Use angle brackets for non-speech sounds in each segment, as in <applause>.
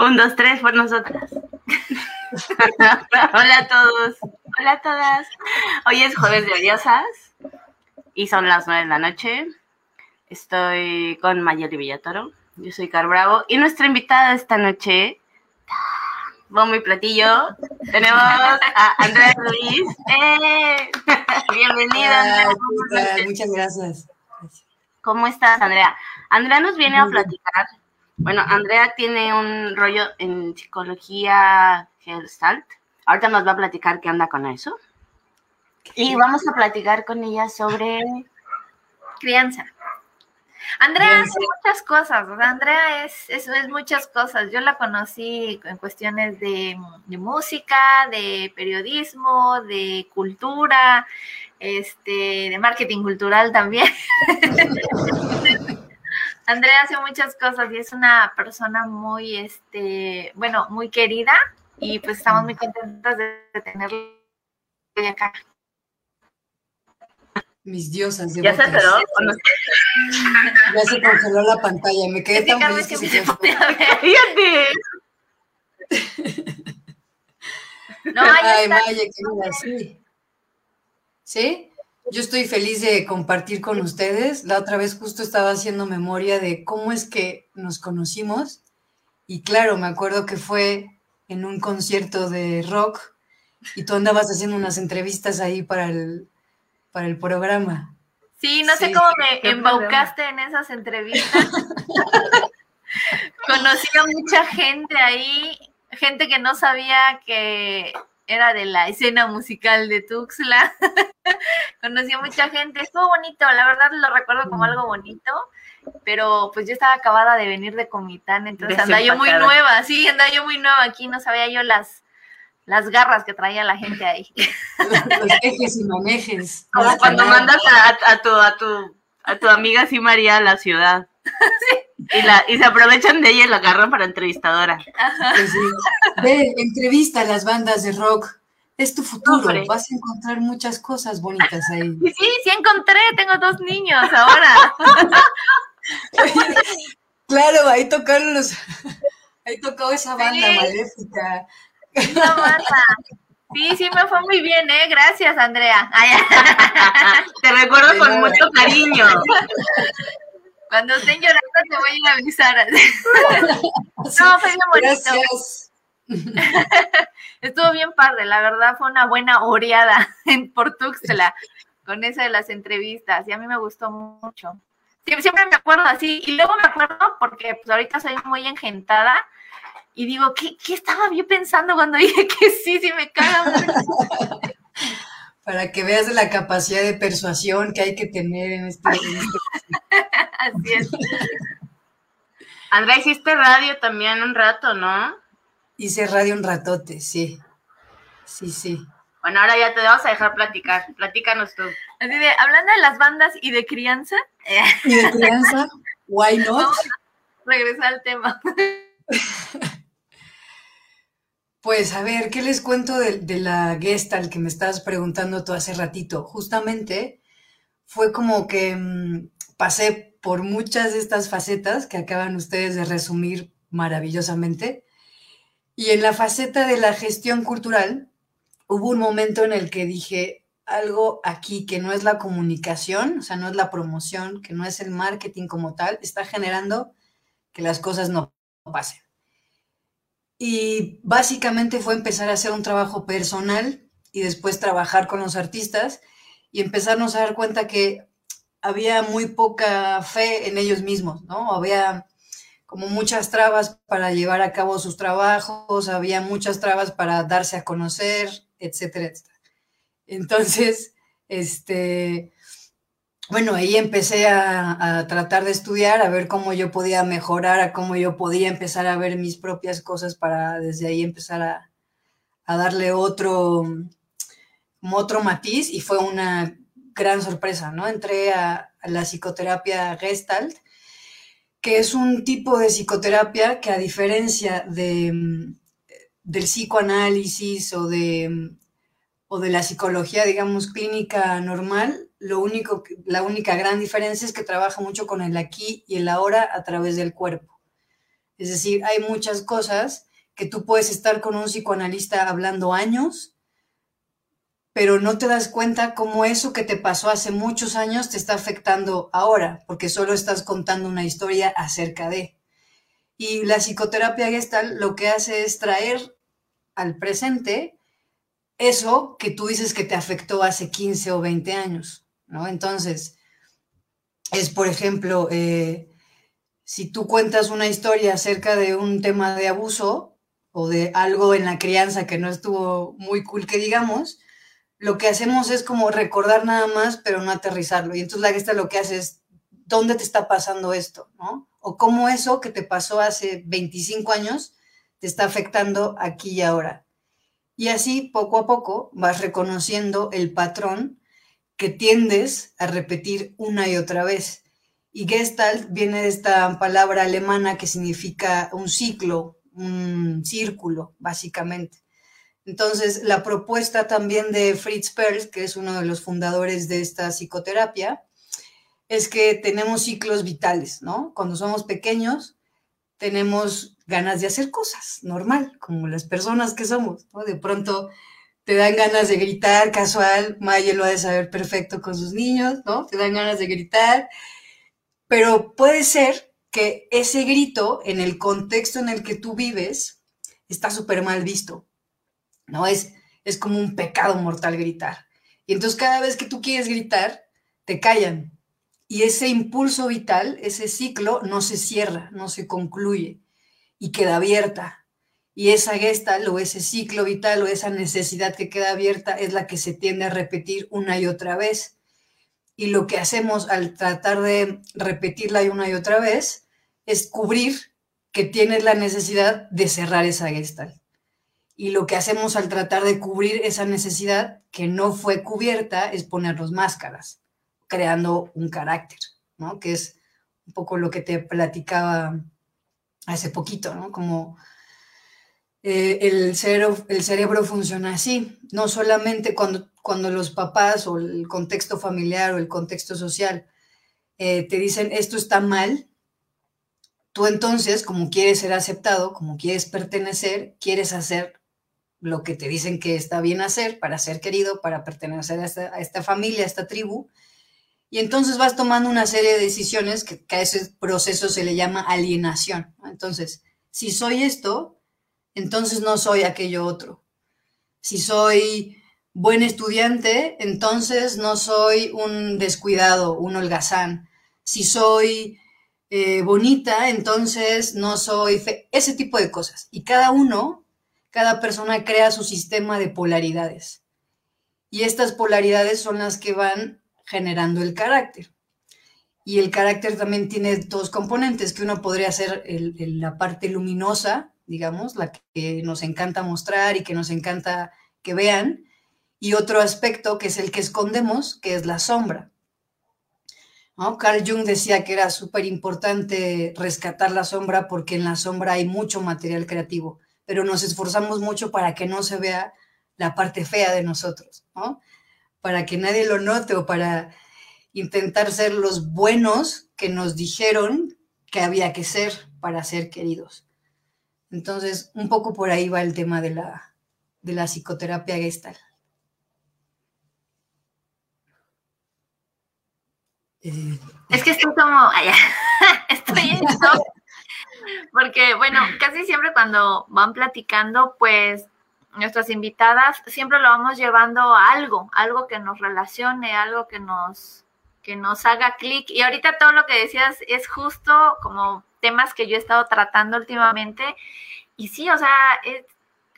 Un, dos, tres por nosotras. <laughs> Hola a todos. Hola a todas. Hoy es jueves de odiosas y son las nueve de la noche. Estoy con Mayeli Villatoro. Yo soy Car Bravo y nuestra invitada esta noche bombo y platillo, tenemos a Andrea Luis. ¡Eh! Bienvenida. Muchas gracias. ¿Cómo estás, Andrea? Andrea nos viene a platicar. Bueno, Andrea tiene un rollo en psicología Gestalt. Ahorita nos va a platicar qué anda con eso. Y vamos a platicar con ella sobre crianza. Andrea hace muchas cosas, o sea, Andrea es, es, es, muchas cosas. Yo la conocí en cuestiones de, de, música, de periodismo, de cultura, este, de marketing cultural también. <laughs> Andrea hace muchas cosas y es una persona muy, este, bueno, muy querida y pues estamos muy contentas de tenerla acá. Mis diosas. ¿Ya se enteró? Ya se congeló la pantalla, me quedé tan feliz que, se <laughs> <laughs> No, Ay, Maya, querida, sí. ¿Sí? Yo estoy feliz de compartir con ustedes. La otra vez justo estaba haciendo memoria de cómo es que nos conocimos. Y claro, me acuerdo que fue en un concierto de rock y tú andabas haciendo unas entrevistas ahí para el, para el programa. Sí, no sí. sé cómo me embaucaste en esas entrevistas. <laughs> Conocí a mucha gente ahí, gente que no sabía que era de la escena musical de Tuxtla. <laughs> Conocí a mucha gente, estuvo bonito, la verdad lo recuerdo como algo bonito, pero pues yo estaba acabada de venir de Comitán, entonces andaba yo muy nueva, sí, andaba yo muy nueva aquí, no sabía yo las las garras que traía la gente ahí. <laughs> Los ejes y manejes. Como cuando mandas a, a, tu, a, tu, a tu amiga así María a la ciudad. Sí. Y, la, y se aprovechan de ella y la agarran para entrevistadora. Pues. Ve, entrevista a las bandas de rock. Es tu futuro. Hombre. Vas a encontrar muchas cosas bonitas ahí. <laughs> Sí, sí, sí encontré. Tengo dos niños ahora. <laughs> claro, ahí tocaron los. Ahí tocó esa banda sí. maléfica. Esa banda. Sí, sí, me fue muy bien, ¿eh? Gracias, Andrea. Ay, Te recuerdo con mucho cariño. Cuando estén llorando te voy a ir a avisar. <laughs> No, fue bien bonito. Gracias. <laughs> Estuvo bien padre, la verdad fue una buena oreada en por Tuxtla con esa de las entrevistas y a mí me gustó mucho. Siempre me acuerdo así y luego me acuerdo porque pues ahorita soy muy engentada y digo, ¿qué, qué estaba yo pensando cuando <laughs> dije que sí, sí me caga? Para que veas la capacidad de persuasión que hay que tener en este... Este... <laughs> Así es. Andrea, hiciste radio también un rato, ¿no? Hice radio un ratote, sí. Sí, sí. Bueno, ahora ya te vamos a dejar platicar. Platícanos tú. Así de, hablando de las bandas y de crianza. ¿Y de crianza? <laughs> ¿Why not? Vamos a regresar al tema. <laughs> Pues a ver, ¿qué les cuento de, de la Gestalt que me estabas preguntando tú hace ratito? Justamente fue como que mmm, pasé por muchas de estas facetas que acaban ustedes de resumir maravillosamente. Y en la faceta de la gestión cultural, hubo un momento en el que dije algo aquí que no es la comunicación, o sea, no es la promoción, que no es el marketing como tal, está generando que las cosas no pasen. Y básicamente fue empezar a hacer un trabajo personal y después trabajar con los artistas y empezarnos a dar cuenta que había muy poca fe en ellos mismos, ¿no? Había como muchas trabas para llevar a cabo sus trabajos, había muchas trabas para darse a conocer, etcétera, etcétera. Entonces, este, bueno, ahí empecé a, a, tratar de estudiar, a ver cómo yo podía mejorar, a cómo yo podía empezar a ver mis propias cosas para desde ahí empezar a, a darle otro, otro matiz y fue una gran sorpresa, ¿no? Entré a, la psicoterapia Gestalt, que es un tipo de psicoterapia que a diferencia de, del psicoanálisis o de, o de la psicología, digamos, clínica normal, lo único, la única gran diferencia es que trabaja mucho con el aquí y el ahora a través del cuerpo. Es decir, hay muchas cosas que tú puedes estar con un psicoanalista hablando años, pero no te das cuenta cómo eso que te pasó hace muchos años te está afectando ahora, porque solo estás contando una historia acerca de. Y la psicoterapia gestal lo que hace es traer al presente eso que tú dices que te afectó hace 15 o 20 años, Entonces, es por ejemplo, eh, si tú cuentas una historia acerca de un tema de abuso o de algo en la crianza que no estuvo muy cool que digamos, lo que hacemos es como recordar nada más, pero no aterrizarlo. Y entonces la gesta lo que hace es, ¿dónde te está pasando esto? ¿no? O cómo eso que te pasó hace 25 años te está afectando aquí y ahora. Y así, poco a poco, vas reconociendo el patrón que tiendes a repetir una y otra vez. Y Gestalt viene de esta palabra alemana que significa un ciclo, un círculo, básicamente. Entonces, la propuesta también de Fritz Perls, que es uno de los fundadores de esta psicoterapia, es que tenemos ciclos vitales, ¿no? Cuando somos pequeños, tenemos ganas de hacer cosas, normal, como las personas que somos, ¿no? De pronto te dan ganas de gritar casual, Maya lo ha de saber perfecto con sus niños, ¿no? Te dan ganas de gritar, pero puede ser que ese grito, en el contexto en el que tú vives, está súper mal visto, ¿no? Es, es como un pecado mortal gritar. Y entonces cada vez que tú quieres gritar, te callan. Y ese impulso vital, ese ciclo, no se cierra, no se concluye y queda abierta. Y esa gestal o ese ciclo vital o esa necesidad que queda abierta es la que se tiende a repetir una y otra vez. Y lo que hacemos al tratar de repetirla una y otra vez es cubrir que tienes la necesidad de cerrar esa gestal. Y lo que hacemos al tratar de cubrir esa necesidad que no fue cubierta es ponernos máscaras, creando un carácter, ¿no? Que es un poco lo que te platicaba hace poquito, ¿no? Como eh, el, cerebro, el cerebro funciona así, no solamente cuando, cuando los papás o el contexto familiar o el contexto social eh, te dicen esto está mal, tú entonces, como quieres ser aceptado, como quieres pertenecer, quieres hacer lo que te dicen que está bien hacer para ser querido, para pertenecer a esta, familia, a esta tribu. Y entonces vas tomando una serie de decisiones que, que, a ese proceso se le llama alienación. Entonces, si soy esto, entonces no soy aquello otro. Si soy buen estudiante, entonces no soy un descuidado, un holgazán. Si soy eh, bonita, entonces no soy ese tipo de cosas. Y cada uno cada persona crea su sistema de polaridades. Y estas polaridades son las que van generando el carácter. Y el carácter también tiene dos componentes, que uno podría ser la parte luminosa, digamos, la que nos encanta mostrar y que nos encanta que vean, y otro aspecto que es el que escondemos, que es la sombra. Carl Jung decía que era súper importante rescatar la sombra porque en la sombra hay mucho material creativo pero nos esforzamos mucho para que no se vea la parte fea de nosotros, ¿no? Para que nadie lo note o para intentar ser los buenos que nos dijeron que había que ser para ser queridos. Entonces, un poco por ahí va el tema de la, de la psicoterapia gestal. Eh, es que estoy como, <laughs> estoy en shock porque, bueno, casi siempre cuando van platicando, pues nuestras invitadas siempre lo vamos llevando a algo, algo que nos relacione, algo que nos, que nos haga clic. Y ahorita todo lo que decías es justo como temas que yo he estado tratando últimamente. Y sí, o sea, es,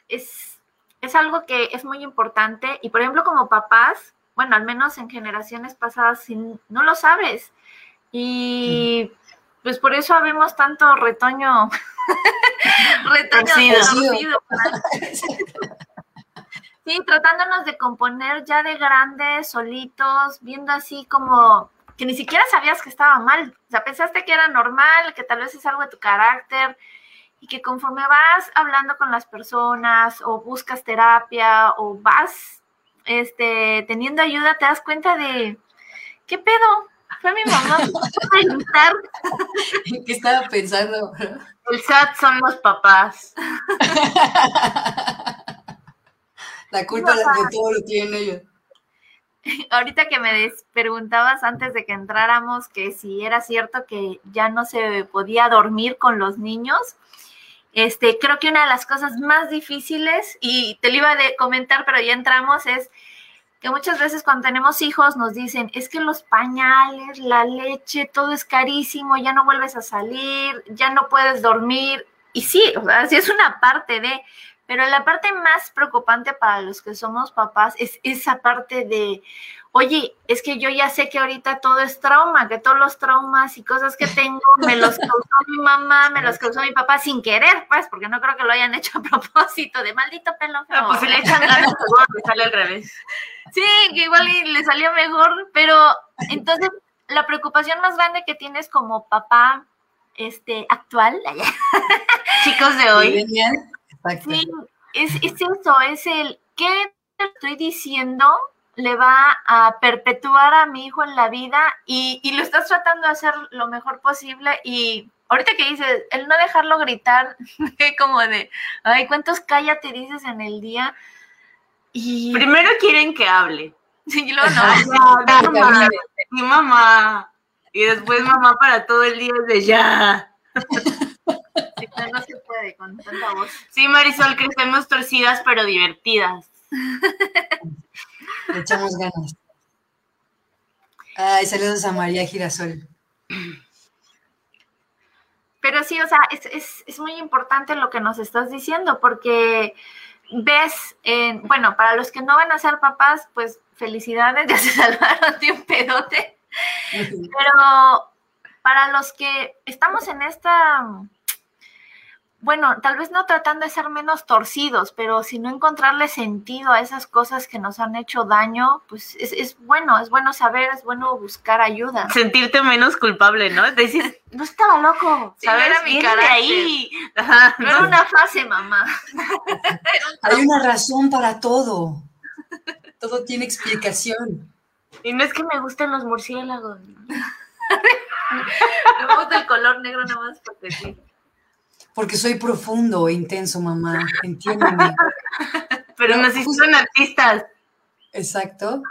es, es algo que es muy importante. Y por ejemplo, como papás, bueno, al menos en generaciones pasadas, no lo sabes. Y pues por eso habemos tanto retoño, <laughs> retoño torcido. <laughs> Sí, tratándonos de componer ya de grandes, solitos, viendo así como que ni siquiera sabías que estaba mal. O sea, pensaste que era normal, que tal vez es algo de tu carácter y que conforme vas hablando con las personas o buscas terapia o vas este, teniendo ayuda, te das cuenta de, ¿qué pedo? Fue mi mamá <laughs> preguntar. ¿Qué estaba pensando? El SAT son los papás. <laughs> La culpa de todo lo tienen ellos. <laughs> Ahorita que me preguntabas antes de que entráramos que si era cierto que ya no se podía dormir con los niños, este, creo que una de las cosas más difíciles, y te lo iba a comentar, pero ya entramos, es que muchas veces cuando tenemos hijos nos dicen, es que los pañales, la leche, todo es carísimo, ya no vuelves a salir, ya no puedes dormir. Y sí, o sea, sí es una parte de, pero la parte más preocupante para los que somos papás es esa parte de, oye, es que yo ya sé que ahorita todo es trauma, que todos los traumas y cosas que tengo me los <laughs> causó mi mamá, me los causó mi papá sin querer, pues, porque no creo que lo hayan hecho a <laughs> propósito de maldito pelo. No, pues si le echan ganas, seguro sale al revés. Sí, que igual le salió mejor, pero entonces la preocupación más grande que tienes como papá este actual, <laughs> chicos de hoy, sí, es, es eso, es el qué te estoy diciendo le va a perpetuar a mi hijo en la vida y, y, lo estás tratando de hacer lo mejor posible y ahorita que dices, el no dejarlo gritar, <laughs> como de, ay, ¿cuántos cállate dices en el día? Y... Primero quieren que hable. Y luego no. <laughs> mamá, y mamá. Y después mamá para todo el día de ya. <laughs> Sí, no se puede con tanta voz. Sí, Marisol, crecemos torcidas pero divertidas. Le echamos ganas. Ay, saludos a María Girasol. Pero sí, o sea, es, es, muy importante lo que nos estás diciendo, porque ves, en, bueno, para los que no van a ser papás, pues felicidades, <laughs> ya se salvaron de un pedote. Pero para los que estamos en esta bueno, tal vez no tratando de ser menos torcidos, pero si no encontrarle sentido a esas cosas que nos han hecho daño, pues es, bueno, es bueno saber, es bueno buscar ayuda. Sentirte menos culpable, ¿no? Decir, <laughs> no estaba loco, ¿sabes? era mi ahí. no era una fase, mamá. <laughs> Hay una razón para todo. Todo tiene explicación. Y no es que me gusten los murciélagos. <laughs> me gusta el color negro nada más porque sí. Porque soy profundo e intenso, mamá. Entiéndeme. <laughs> Pero no, son artistas. Exacto.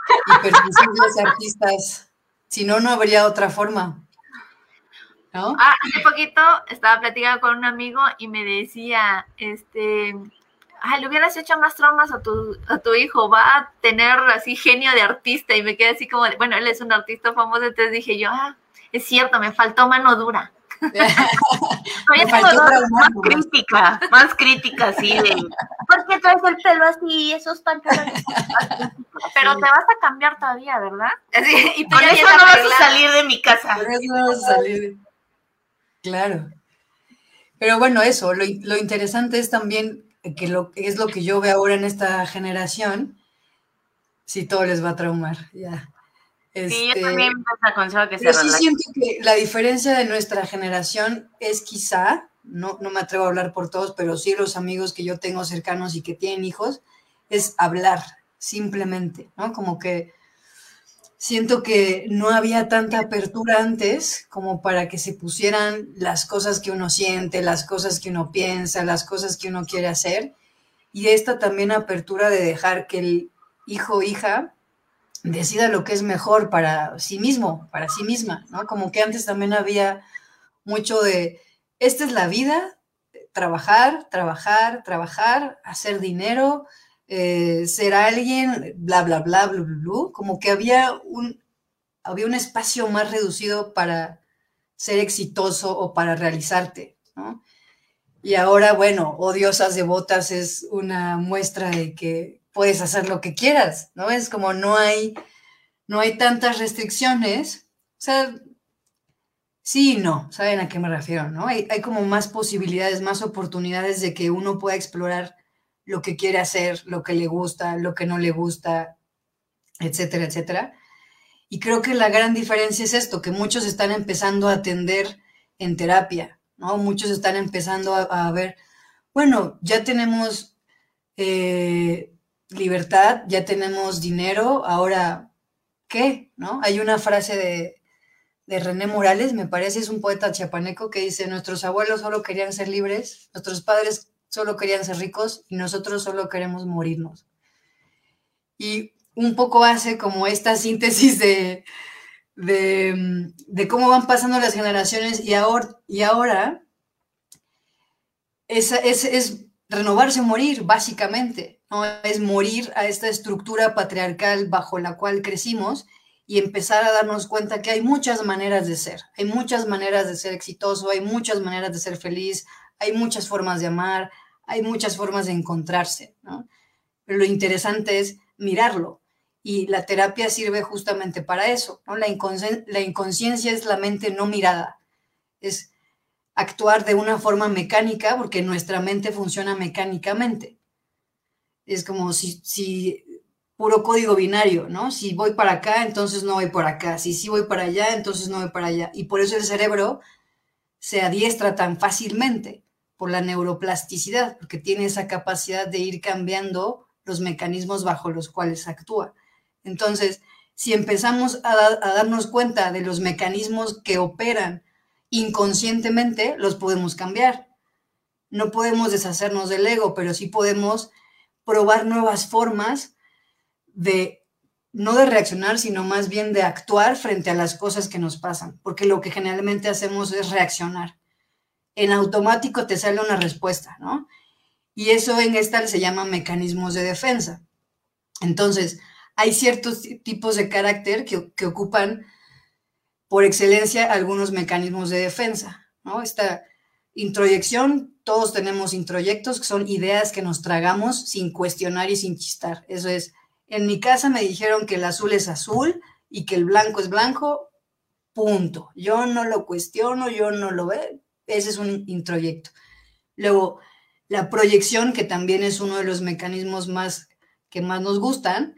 Y los artistas. Si no, no habría otra forma. ¿No? Ah, hace poquito estaba platicando con un amigo y me decía, este, ay, le hubieras hecho más traumas a tu, a tu hijo, va a tener así genio de artista. Y me quedé así como, bueno, él es un artista famoso, entonces dije yo, ah, es cierto, me faltó mano dura. Más crítica, más crítica, sí, de ¿por qué traes el pelo así, esos pantalones? Pero te vas a cambiar todavía, ¿verdad? y Por eso no vas a salir de mi casa. Por eso no vas a salir. Claro. Pero bueno, eso, lo, lo interesante es también que lo, es lo que yo veo ahora en esta generación, si todo les va a traumar, ya sí, yo este, también que pero sí siento que la diferencia de nuestra generación es quizá, no, no me atrevo a hablar por todos, pero sí los amigos que yo tengo cercanos y que tienen hijos, es hablar, simplemente, ¿no? Como que siento que no había tanta apertura antes como para que se pusieran las cosas que uno siente, las cosas que uno piensa, las cosas que uno quiere hacer. Y esta también apertura de dejar que el hijo o hija decida lo que es mejor para sí mismo, para sí misma, ¿no? Como que antes también había mucho de, esta es la vida, trabajar, trabajar, trabajar, hacer dinero, eh, ser alguien, bla, bla, bla, bla, bla, bla, como que había un, había un espacio más reducido para ser exitoso o para realizarte, ¿no? Y ahora, bueno, odiosas devotas es una muestra de que puedes hacer lo que quieras, ¿no? Es como no hay, no hay tantas restricciones. O sea, sí y no, ¿saben a qué me refiero, no? Hay, hay como más posibilidades, más oportunidades de que uno pueda explorar lo que quiere hacer, lo que le gusta, lo que no le gusta, etcétera, etcétera. Y creo que la gran diferencia es esto, que muchos están empezando a atender en terapia, ¿no? Muchos están empezando a, ver, bueno, ya tenemos eh, libertad, ya tenemos dinero, ahora, ¿qué? ¿No? Hay una frase de, de René Morales, me parece, es un poeta chiapaneco que dice, nuestros abuelos solo querían ser libres, nuestros padres solo querían ser ricos y nosotros solo queremos morirnos. Y un poco hace como esta síntesis de, de, cómo van pasando las generaciones y ahora, y ahora es, es, renovarse morir, básicamente. ¿No? Es morir a esta estructura patriarcal bajo la cual crecimos y empezar a darnos cuenta que hay muchas maneras de ser, hay muchas maneras de ser exitoso, hay muchas maneras de ser feliz, hay muchas formas de amar, hay muchas formas de encontrarse, ¿no? Pero lo interesante es mirarlo, y la terapia sirve justamente para eso. ¿no? La, la inconsciencia es la mente no mirada, es actuar de una forma mecánica porque nuestra mente funciona mecánicamente. Es como si, si puro código binario, ¿no? Si voy para acá, entonces no voy por acá. Si sí voy para allá, entonces no voy para allá. Y por eso el cerebro se adiestra tan fácilmente por la neuroplasticidad, porque tiene esa capacidad de ir cambiando los mecanismos bajo los cuales actúa. Entonces, si empezamos a, darnos cuenta de los mecanismos que operan inconscientemente, los podemos cambiar. No podemos deshacernos del ego, pero sí podemos probar nuevas formas de, no de reaccionar, sino más bien de actuar frente a las cosas que nos pasan, porque lo que generalmente hacemos es reaccionar. En automático te sale una respuesta, ¿no? Y eso en esta se llama mecanismos de defensa. Entonces, hay ciertos tipos de carácter que, ocupan por excelencia algunos mecanismos de defensa, ¿no? Esta introyección, todos tenemos introyectos, que son ideas que nos tragamos sin cuestionar y sin chistar. Eso es, en mi casa me dijeron que el azul es azul y que el blanco es blanco, punto. Yo no lo cuestiono, yo no lo veo, ese es un introyecto. Luego, la proyección, que también es uno de los mecanismos más que más nos gustan,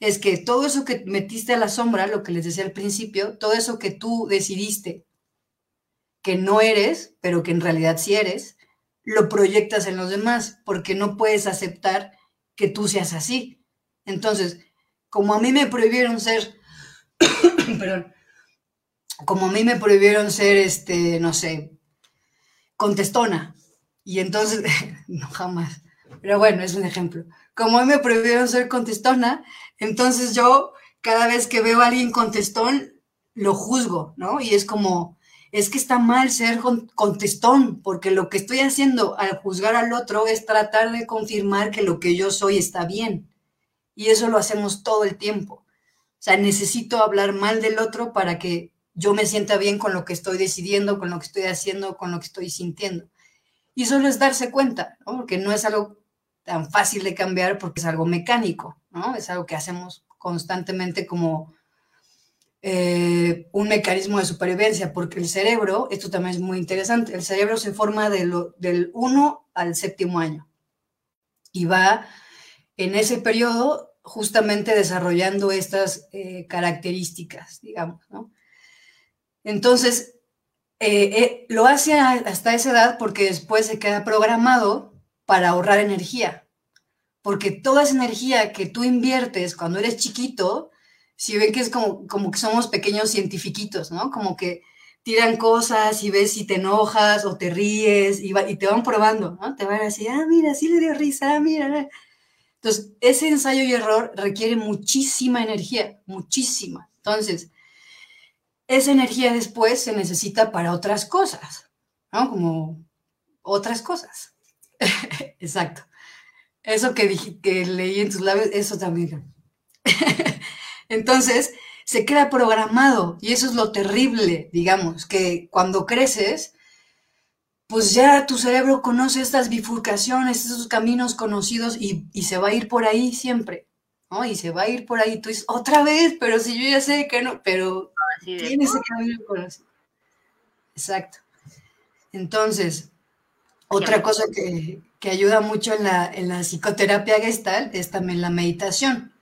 es que todo eso que metiste a la sombra, lo que les decía al principio, todo eso que tú decidiste que no eres, pero que en realidad sí eres, lo proyectas en los demás, porque no puedes aceptar que tú seas así. Entonces, como a mí me prohibieron ser, <coughs> perdón, como a mí me prohibieron ser, este, no sé, contestona, y entonces, <laughs> no jamás, pero bueno, es un ejemplo. Como a mí me prohibieron ser contestona, entonces yo cada vez que veo a alguien contestón, lo juzgo, ¿no? Y es como, es que está mal ser contestón, porque lo que estoy haciendo al juzgar al otro es tratar de confirmar que lo que yo soy está bien. Y eso lo hacemos todo el tiempo. O sea, necesito hablar mal del otro para que yo me sienta bien con lo que estoy decidiendo, con lo que estoy haciendo, con lo que estoy sintiendo. Y solo es darse cuenta, ¿no? Porque no es algo tan fácil de cambiar porque es algo mecánico, ¿no? Es algo que hacemos constantemente como eh, un mecanismo de supervivencia, porque el cerebro, esto también es muy interesante, el cerebro se forma de del 1 al séptimo año y va en ese periodo justamente desarrollando estas eh, características, digamos, ¿no? Entonces, eh, lo hace hasta esa edad porque después se queda programado para ahorrar energía. Porque toda esa energía que tú inviertes cuando eres chiquito, si ven que es como, como que somos pequeños cientifiquitos, ¿no? Como que tiran cosas y ves si te enojas o te ríes y, y te van probando, ¿no? Te van a decir, ah, mira, sí le dio risa, ah, mira. Entonces, ese ensayo y error requiere muchísima energía, muchísima. Entonces, esa energía después se necesita para otras cosas, ¿no? Como otras cosas. <laughs> Exacto. Eso que, dije, que leí en tus labios, eso también. <laughs> Entonces, se queda programado y eso es lo terrible, digamos, que cuando creces, pues ya tu cerebro conoce estas bifurcaciones, esos caminos conocidos y, se va a ir por ahí siempre, ¿no? Y se va a ir por ahí. Tú dices, otra vez, pero si yo ya sé que no, pero tiene ese camino conocido. Exacto. Entonces, otra cosa que, que ayuda mucho en la, en la psicoterapia gestal es también la meditación.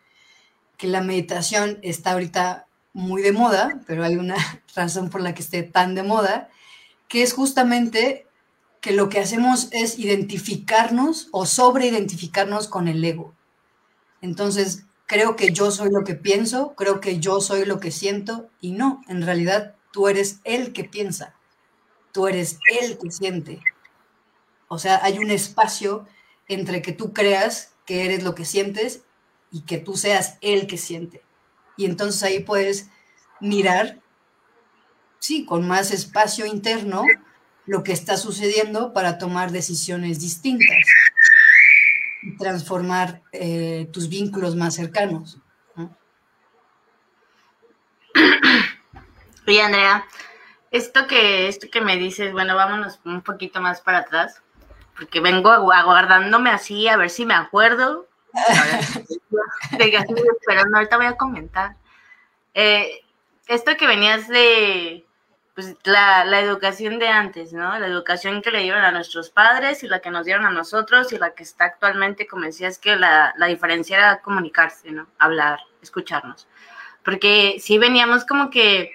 Que la meditación está ahorita muy de moda, pero hay una <laughs> razón por la que esté tan de moda, que es justamente que lo que hacemos es identificarnos o sobreidentificarnos con el ego. Entonces, creo que yo soy lo que pienso, creo que yo soy lo que siento y no, en realidad tú eres el que piensa, tú eres el que siente. O sea, hay un espacio entre que tú creas que eres lo que sientes y que tú seas el que siente. Y entonces ahí puedes mirar, sí, con más espacio interno, lo que está sucediendo para tomar decisiones distintas y transformar eh, tus vínculos más cercanos. <clears throat> Oye, Andrea, esto que, esto que me dices, bueno, vámonos un poquito más para atrás, porque vengo aguardándome así a ver si me acuerdo. <laughs> de que ahorita voy a comentar. Eh, esto que venías de, pues la, la, educación de antes, ¿no? La educación que le dieron a nuestros padres y la que nos dieron a nosotros y la que está actualmente, como decías, que la, la diferencia era comunicarse, ¿no? Hablar, escucharnos. Porque sí veníamos como que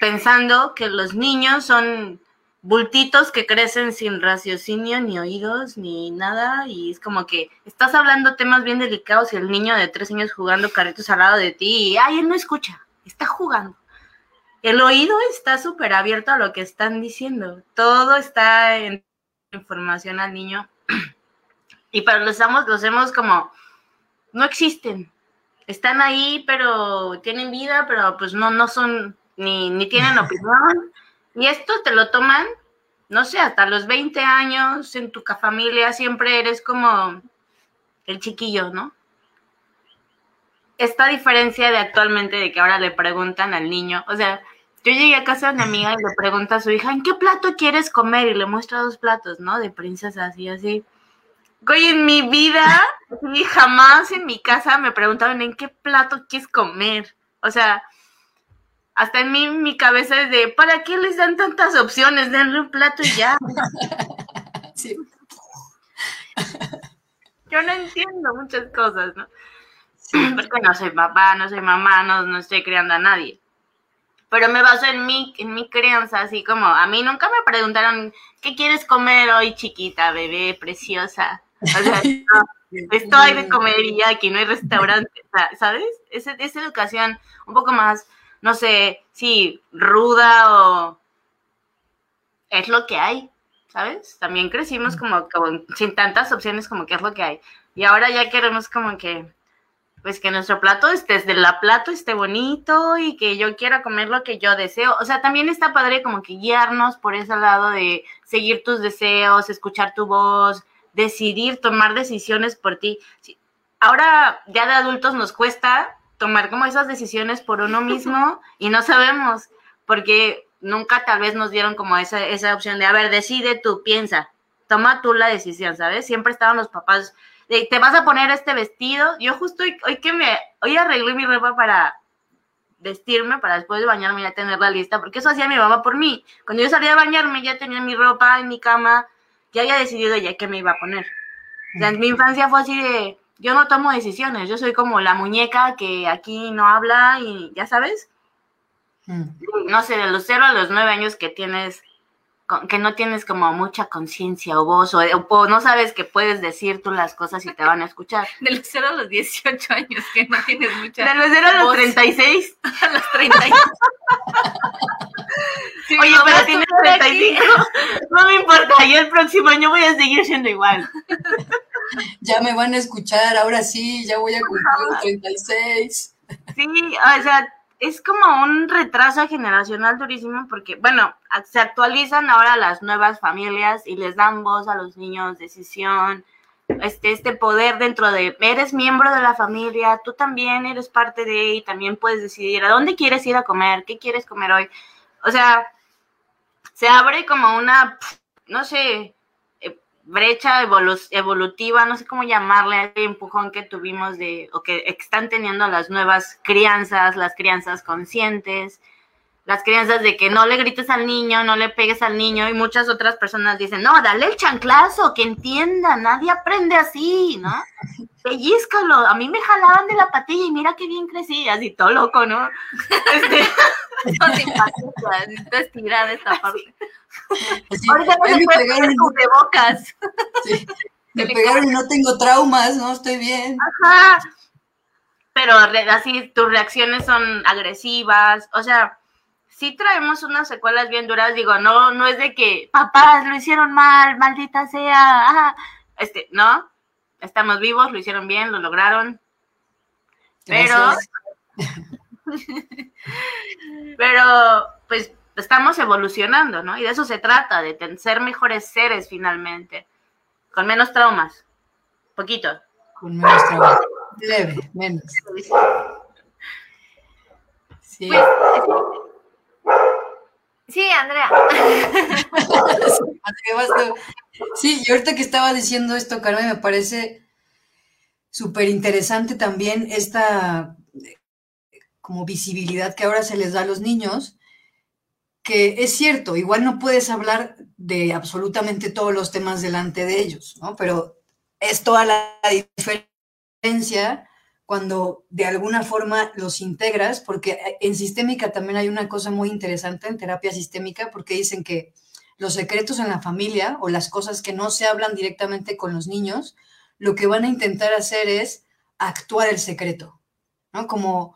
pensando que los niños son bultitos que crecen sin raciocinio, ni oídos, ni nada, y es como que estás hablando temas bien delicados y el niño de tres años jugando carritos al lado de ti, y ay, él no escucha, está jugando el oído está súper abierto a lo que están diciendo. Todo está en información al niño. <clears throat> Y pero los hemos, los hemos como, no existen. Están ahí, pero tienen vida, pero pues no, no son, ni, ni tienen <laughs> opinión. Y esto te lo toman, no sé, hasta los 20 años en tu familia siempre eres como el chiquillo, ¿no? esta diferencia de actualmente de que ahora le preguntan al niño, o sea, yo llegué a casa de una amiga y le pregunta a su hija, ¿en qué plato quieres comer? Y le muestra dos platos, ¿no? De princesas y así. Oye, en mi vida, ni jamás en mi casa me preguntaban en qué plato quieres comer. O sea, hasta en mí, mi cabeza es de, ¿para qué les dan tantas opciones? Denle un plato y ya. <laughs> Sí. Yo no entiendo muchas cosas, ¿no? <clears throat> Porque no soy papá, no soy mamá, no, no estoy criando a nadie. Pero me baso en mi, en mi crianza, así como a mí nunca me preguntaron, ¿qué quieres comer hoy, chiquita, bebé, preciosa? O sea, esto hay de comería, aquí no hay restaurante, ¿sabes? Esa, esa educación un poco más, no sé, sí, ruda o es lo que hay, ¿sabes? También crecimos como, como sin tantas opciones como que es lo que hay. Y ahora ya queremos como que pues que nuestro plato esté desde la plato esté bonito y que yo quiera comer lo que yo deseo. O sea, también está padre como que guiarnos por ese lado de seguir tus deseos, escuchar tu voz, decidir, tomar decisiones por ti. Ahora ya de adultos nos cuesta tomar como esas decisiones por uno mismo y no sabemos porque nunca tal vez nos dieron como esa, esa opción de, a ver, decide tú, piensa, toma tú la decisión, ¿sabes? Siempre estaban los papás te vas a poner este vestido. Yo justo hoy, que me, hoy arreglé mi ropa para vestirme, para después de bañarme ya tener la lista, porque eso hacía mi mamá por mí. Cuando yo salía a bañarme ya tenía mi ropa en mi cama, ya había decidido ya qué me iba a poner. O sea, mi infancia fue así de, yo no tomo decisiones, yo soy como la muñeca que aquí no habla y ya sabes. Mm. No sé, de los cero a los nueve años que tienes que no tienes como mucha conciencia o voz, o, no sabes que puedes decir tú las cosas y te van a escuchar. <laughs> De los 0 a los 18 años, que no tienes mucha De los 0 a los 36. <laughs> A los 36. Oye, pero tienes 35. <laughs> No me importa, yo el próximo año voy a seguir siendo igual. Ya me van a escuchar, ahora sí, ya voy a cumplir los 36. Sí, o sea, es como un retraso generacional durísimo porque, bueno, se actualizan ahora las nuevas familias y les dan voz a los niños, decisión, este, este poder dentro de, eres miembro de la familia, tú también eres parte de y también puedes decidir a dónde quieres ir a comer, qué quieres comer hoy. O sea, se abre como una, no sé, brecha evolutiva, no sé cómo llamarle, el empujón que tuvimos de, o que están teniendo las nuevas crianzas, las crianzas conscientes, las crianzas de que no le grites al niño, no le pegues al niño, y muchas otras personas dicen, no, dale el chanclazo, que entienda, nadie aprende así, ¿no? <laughs> Pellízcalo, a mí me jalaban de la patilla y mira qué bien crecí, así todo loco, ¿no? <laughs> Este, <laughs> esta parte. Así, Ahorita no "Ay, se me puede pegaron, poner cubrebocas. sí, me pegaron y no tengo traumas, no estoy bien. Ajá. Pero re- así tus reacciones son agresivas, o sea, sí traemos unas secuelas bien duras, digo, no, no es de que papás lo hicieron mal, maldita sea, ajá. este, no, estamos vivos, lo hicieron bien, lo lograron, pero, <laughs> pero, pues, estamos evolucionando, ¿no? Y de eso se trata, de ser mejores seres finalmente, con menos traumas, poquito. Con menos trabajo. Leve, menos. Sí. Pues, Sí, Andrea. <laughs> Sí, y ahorita que estaba diciendo esto, Carmen, me parece súper interesante también esta eh, como visibilidad que ahora se les da a los niños, que es cierto, igual no puedes hablar de absolutamente todos los temas delante de ellos, ¿no? Pero es toda la diferencia cuando de alguna forma los integras, porque en sistémica también hay una cosa muy interesante en terapia sistémica, porque dicen que los secretos en la familia o las cosas que no se hablan directamente con los niños, lo que van a intentar hacer es actuar el secreto, ¿no? Como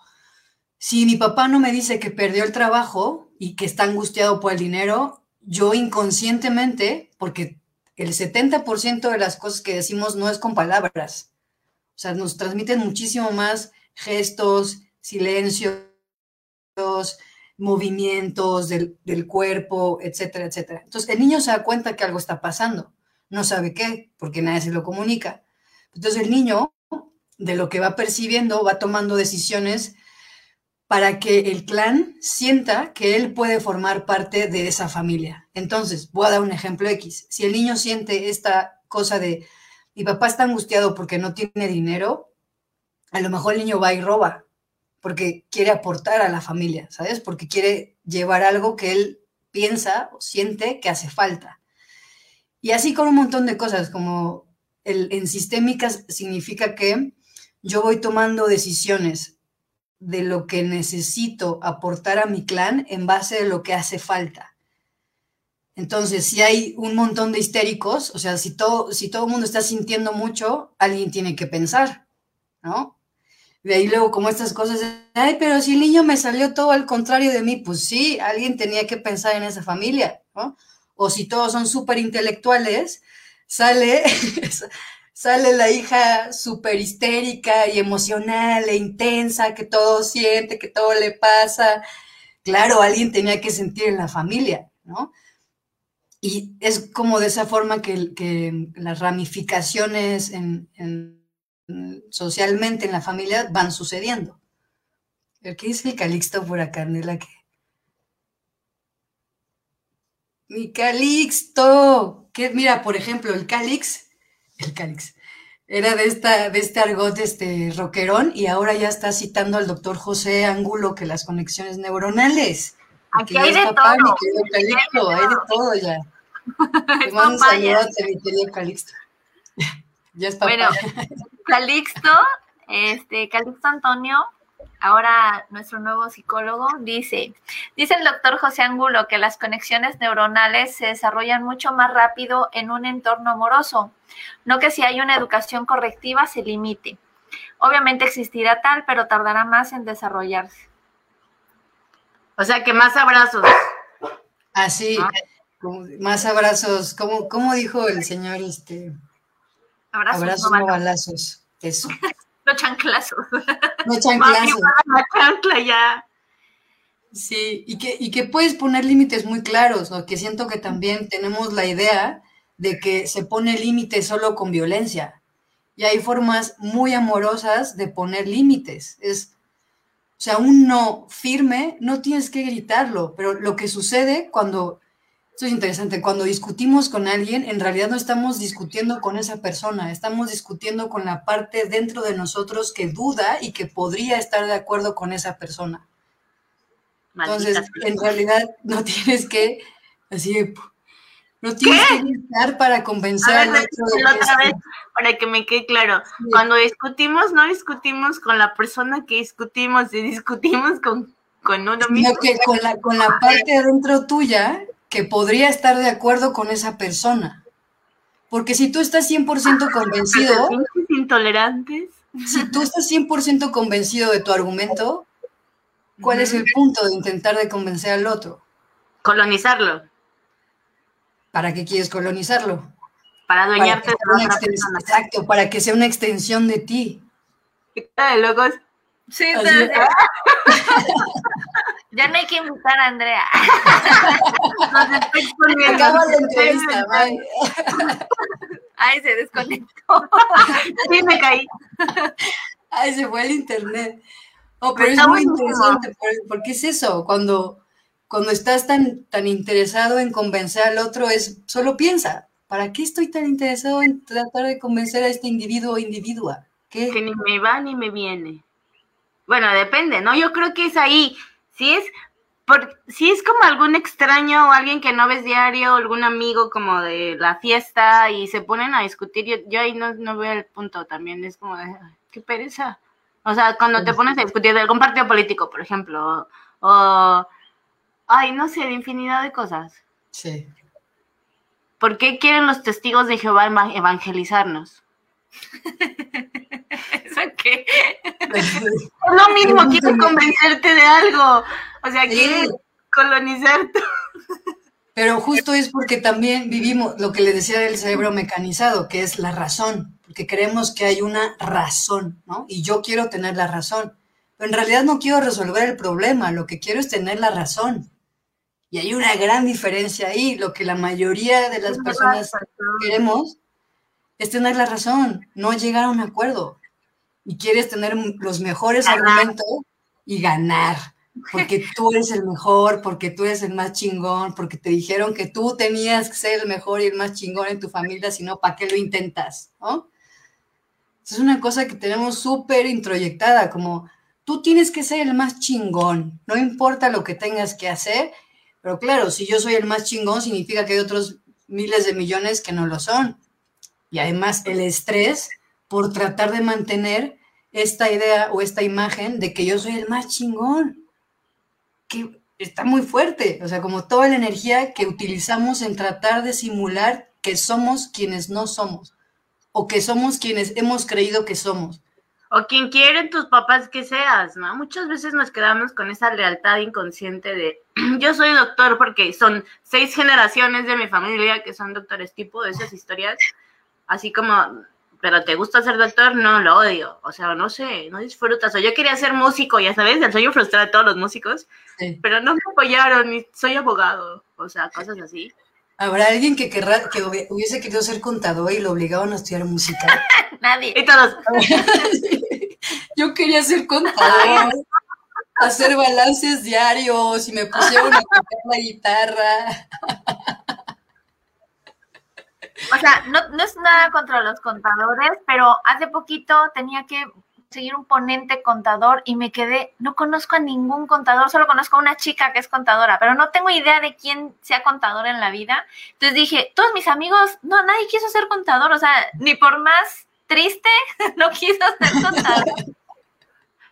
si mi papá no me dice que perdió el trabajo y que está angustiado por el dinero, yo inconscientemente, porque el 70% de las cosas que decimos no es con palabras, o sea, nos transmiten muchísimo más gestos, silencios, movimientos del, del, cuerpo, etcétera, etcétera. Entonces, el niño se da cuenta que algo está pasando, no sabe qué, porque nadie se lo comunica. Entonces, el niño, de lo que va percibiendo, va tomando decisiones para que el clan sienta que él puede formar parte de esa familia. Entonces, voy a dar un ejemplo X. Si el niño siente esta cosa de mi papá está angustiado porque no tiene dinero, a lo mejor el niño va y roba, porque quiere aportar a la familia, ¿sabes? Porque quiere llevar algo que él piensa o siente que hace falta. Y así con un montón de cosas, como el, en sistémicas significa que yo voy tomando decisiones de lo que necesito aportar a mi clan en base de lo que hace falta. Entonces, si hay un montón de histéricos, o sea, si todo, si todo el mundo está sintiendo mucho, alguien tiene que pensar, ¿no? De ahí luego como estas cosas, ay, pero si el niño me salió todo al contrario de mí, pues sí, alguien tenía que pensar en esa familia, ¿no? O si todos son súper intelectuales, sale, <laughs> sale la hija súper histérica y emocional e intensa, que todo siente, que todo le pasa. Claro, alguien tenía que sentir en la familia, ¿no? Y es como de esa forma que, que las ramificaciones en, en, socialmente en la familia van sucediendo. ¿Qué dice el Calixto por acá, Nela? Mi Calixto, que mira, por ejemplo, el Calix, el Calix, era de, esta, de este argot este, rockerón y ahora ya está citando al doctor José Angulo que las conexiones neuronales. Aquí hay de papá, todo. Mi Calixto, hay de todo ya. <laughs> Te mando un saludote, mi querido Calixto. <laughs> ya está. Bueno, Calixto, este, Calixto Antonio, ahora nuestro nuevo psicólogo, dice, dice el doctor José Angulo que las conexiones neuronales se desarrollan mucho más rápido en un entorno amoroso, no que si hay una educación correctiva se limite. Obviamente existirá tal, pero tardará más en desarrollarse. O sea que más abrazos. Así, ah, como, más abrazos. ¿Cómo, ¿Cómo, dijo el señor este? Abrazos, abrazos no, no balazos. Eso. <laughs> no chanclazos. No <laughs> chanclazos. La chancla ya. Sí, y que, y que puedes poner límites muy claros, ¿no? Que siento que también tenemos la idea de que se pone límite solo con violencia. Y hay formas muy amorosas de poner límites. Es, sea, un no firme, no tienes que gritarlo, pero lo que sucede cuando, esto es interesante, cuando discutimos con alguien, en realidad no estamos discutiendo con esa persona, estamos discutiendo con la parte dentro de nosotros que duda y que podría estar de acuerdo con esa persona. Maldita Entonces, en realidad no tienes que, así no tienes que gritar para convencer A ver, otra vez para que me quede claro. Cuando discutimos, no discutimos con la persona que discutimos, y discutimos con, con uno mismo. Sino que con la, con la parte adentro tuya que podría estar de acuerdo con esa persona. Porque si tú estás 100% convencido, intolerantes. si tú estás 100% convencido de tu argumento, ¿cuál es el punto de intentar de convencer al otro? Colonizarlo. ¿Para qué quieres colonizarlo? Para adueñarte de la otra persona. exacto, para que sea una extensión de ti. Qué de locos. Sí, pero es. ya, ya no hay que invitar a Andrea. <laughs> Nos. Acaba la entrevista, bye. <laughs> Ay, se desconectó. <laughs> Sí, me caí. Ay, se fue el internet. Oh, pero es Está muy buenísimo. interesante, por- porque es eso, cuando, cuando estás tan, tan interesado en convencer al otro, es solo piensa, ¿para qué estoy tan interesado en tratar de convencer a este individuo o individua? Que ni me va ni me viene. Bueno, depende, ¿no? Yo creo que es ahí. Si es, por, si es como algún extraño o alguien que no ves diario, algún amigo como de la fiesta y se ponen a discutir, yo, yo ahí no, no veo el punto también. Es como de, "Ay, qué pereza. O sea, cuando te pones a discutir de algún partido político, por ejemplo, o, o ay, no sé, de infinidad de cosas. Sí. ¿Por qué quieren los testigos de Jehová eva- evangelizarnos? <laughs> ¿Eso qué? Es lo mismo, quieren convencerte de algo. O sea, Sí. quieren colonizarte. Pero justo es porque también vivimos lo que le decía del cerebro mecanizado, que es la razón, porque creemos que hay una razón, ¿no? Y yo quiero tener la razón, en realidad no quiero resolver el problema, lo que quiero es tener la razón. Y hay una gran diferencia ahí, lo que la mayoría de las personas queremos es tener la razón, no llegar a un acuerdo. Y quieres tener los mejores Ganar. argumentos y ganar. Porque <laughs> tú eres el mejor, porque tú eres el más chingón, porque te dijeron que tú tenías que ser el mejor y el más chingón en tu familia, si no, ¿para qué lo intentas? ¿no? Es una cosa que tenemos súper introyectada, como tú tienes que ser el más chingón, no importa lo que tengas que hacer, pero claro, si yo soy el más chingón, significa que hay otros miles de millones que no lo son. Y además el estrés por tratar de mantener esta idea o esta imagen de que yo soy el más chingón, que está muy fuerte, o sea, como toda la energía que utilizamos en tratar de simular que somos quienes no somos, o que somos quienes hemos creído que somos. O quien quieren tus papás que seas, ¿no? Muchas veces nos quedamos con esa lealtad inconsciente de <clears throat> yo soy doctor porque son seis generaciones de mi familia que son doctores, tipo de esas historias, así como, pero te gusta ser doctor, no, lo odio, o sea, no sé, no disfrutas, o yo quería ser músico, ya sabes, el sueño frustrado de todos los músicos, Sí. pero no me apoyaron y soy abogado, o sea, cosas así. Habrá alguien que querrá, que hubi- hubiese querido ser contador y lo obligaban a estudiar música. <laughs> Nadie. Y todos, <laughs> Yo quería ser contador, <laughs> hacer balances diarios y me pusieron a tocar la guitarra. O sea, no, no es nada contra los contadores, pero hace poquito tenía que seguir un ponente contador y me quedé, no conozco a ningún contador, solo conozco a una chica que es contadora, pero no tengo idea de quién sea contador en la vida. Entonces dije, todos mis amigos, no, nadie quiso ser contador, o sea, ni por más triste, <laughs> no quiso ser contador.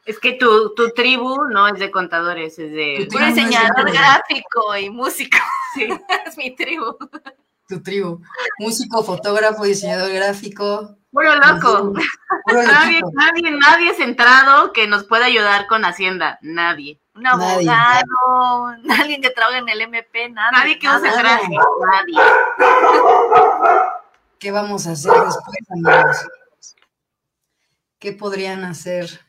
es que tu, tu tribu no es de contadores, es de... No es diseñador gráfico y músico, Sí. <laughs> es mi tribu. Tu tribu. Músico, fotógrafo, diseñador gráfico. Puro loco. Puro Nadie, nadie, nadie centrado que nos pueda ayudar con Hacienda. Nadie. Un Nadie. abogado, <laughs> alguien que trabaje en el MP, nada. Nadie que use traje. Nadie. ¿Qué vamos a hacer después, amigos? ¿Qué podrían hacer?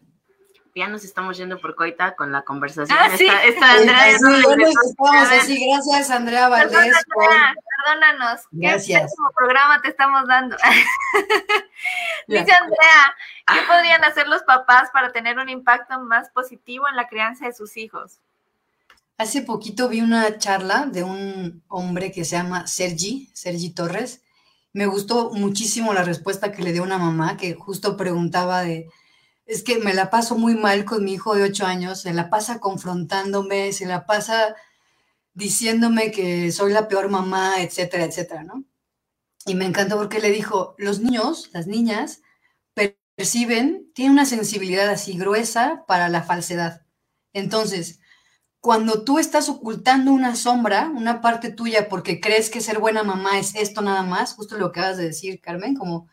Ya nos estamos yendo por coita con la conversación. Ah, sí. Esta, esta Andrea estamos así. Gracias, Andrea Valdés. por- perdónanos. Gracias. ¿Qué programa te estamos dando? <laughs> Dice Andrea, ¿qué podrían hacer los papás para tener un impacto más positivo en la crianza de sus hijos? Hace poquito vi una charla de un hombre que se llama Sergi, Sergi Torres. Me gustó muchísimo la respuesta que le dio una mamá que justo preguntaba de, es que me la paso muy mal con mi hijo de ocho años, se la pasa confrontándome, se la pasa diciéndome que soy la peor mamá, etcétera, etcétera, ¿no? Y me encantó porque le dijo, los niños, las niñas, perciben, tienen una sensibilidad así gruesa para la falsedad. Entonces, cuando tú estás ocultando una sombra, una parte tuya, porque crees que ser buena mamá es esto nada más, justo lo que acabas de decir, Carmen, como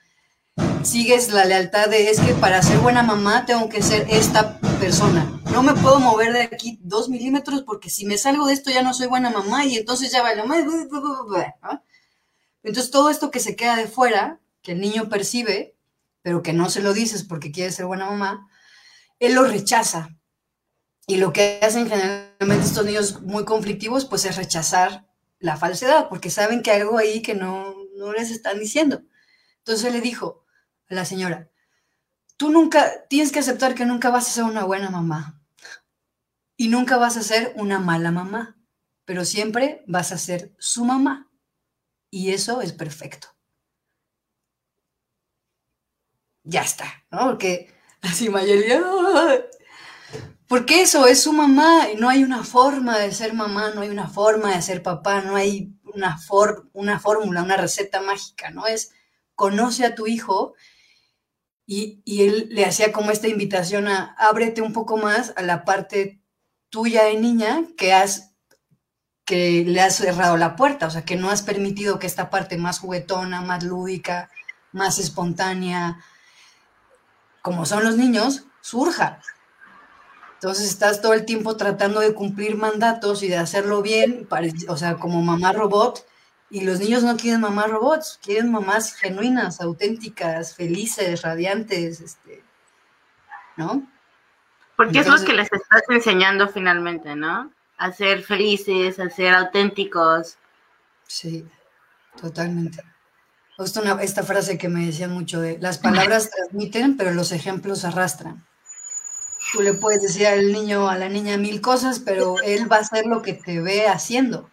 sigues la lealtad de es que para ser buena mamá tengo que ser esta persona. No me puedo mover de aquí dos milímetros porque si me salgo de esto ya no soy buena mamá y entonces ya vale. Entonces todo esto que se queda de fuera, que el niño percibe, pero que no se lo dices porque quiere ser buena mamá, él lo rechaza. Y lo que hacen generalmente estos niños muy conflictivos, pues es rechazar la falsedad, porque saben que hay algo ahí que no, no les están diciendo. Entonces le dijo la señora, tú nunca, tienes que aceptar que nunca vas a ser una buena mamá y nunca vas a ser una mala mamá, pero siempre vas a ser su mamá. Y eso es perfecto. Ya está, ¿no? Porque así Mayeli, porque eso es su mamá y no hay una forma de ser mamá, no hay una forma de ser papá, no hay una fórmula, una receta mágica, ¿no? Es conoce a tu hijo y, él le hacía como esta invitación a ábrete un poco más a la parte tuya de niña que has que le has cerrado la puerta, o sea, que no has permitido que esta parte más juguetona, más lúdica, más espontánea, como son los niños, surja. Entonces estás todo el tiempo tratando de cumplir mandatos y de hacerlo bien, o sea, como mamá robot, y los niños no quieren mamás robots, quieren mamás genuinas, auténticas, felices, radiantes, este, ¿no? Porque es lo que les estás enseñando finalmente, ¿no? A ser felices, a ser auténticos. Sí, totalmente. Justo una, esta frase que me decía mucho de, las palabras <laughs> transmiten, pero los ejemplos arrastran. Tú le puedes decir al niño, a la niña mil cosas, pero él va a hacer lo que te ve haciendo.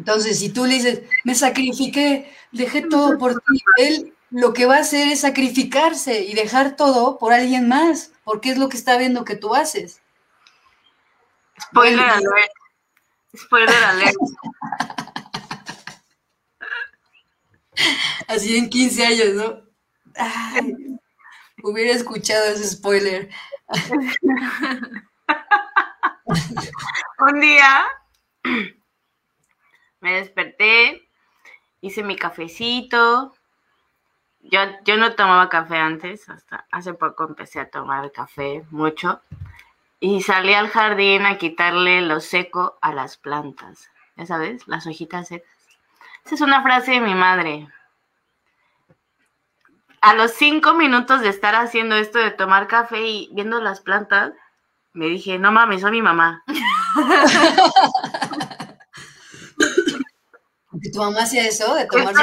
Entonces, si tú le dices, me sacrifiqué, dejé todo por ti, él lo que va a hacer es sacrificarse y dejar todo por alguien más, porque es lo que está viendo que tú haces. Spoiler alert. Spoiler alert. <laughs> Así en 15 años, ¿no? hubiera escuchado ese spoiler. <laughs> Un día me desperté, hice mi cafecito. Yo, yo no tomaba café antes, hasta hace poco empecé a tomar café mucho. Y salí al jardín a quitarle lo seco a las plantas. Ya sabes, las hojitas secas. Esa es una frase de mi madre a los cinco minutos de estar haciendo esto de tomar café y viendo las plantas, me dije, no mames, soy mi mamá. <laughs> ¿Tu mamá hacía eso de tomar?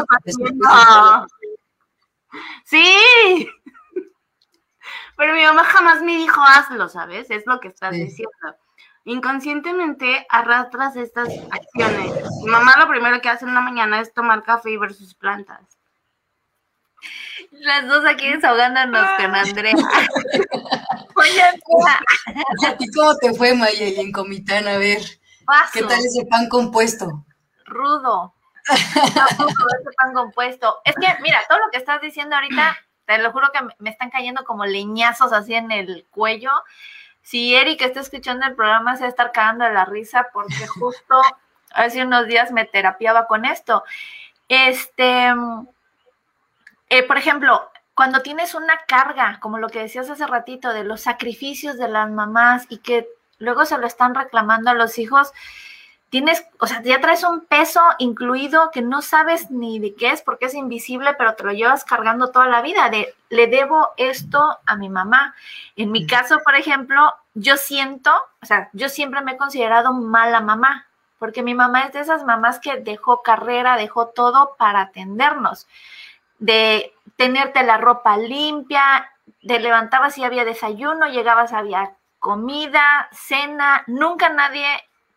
Sí. Pero mi mamá jamás me dijo, hazlo, ¿sabes? Es lo que estás diciendo. Inconscientemente arrastras estas acciones. Mi mamá lo primero que hace en la mañana es tomar café y ver sus plantas. Las dos aquí desahogándonos con Andrea. <laughs> Oye, ¿A ti cómo te fue, Mayeli, en Comitán? A ver, ¿qué tal ese pan compuesto? Rudo. <laughs> pan compuesto. Es que, mira, todo lo que estás diciendo ahorita, te lo juro que me están cayendo como leñazos así en el cuello. Si Eric está escuchando el programa, se va a estar cagando de la risa porque <laughs> justo hace unos días me terapiaba con esto. Este eh, por ejemplo, cuando tienes una carga, como lo que decías hace ratito, de los sacrificios de las mamás y que luego se lo están reclamando a los hijos, tienes, o sea, ya traes un peso incluido que no sabes ni de qué es porque es invisible, pero te lo llevas cargando toda la vida, de le debo esto a mi mamá. En mi caso, por ejemplo, yo siento, o sea, yo siempre me he considerado mala mamá, porque mi mamá es de esas mamás que dejó carrera, dejó todo para atendernos de tenerte la ropa limpia, te levantabas y había desayuno, llegabas, había comida, cena, nunca nadie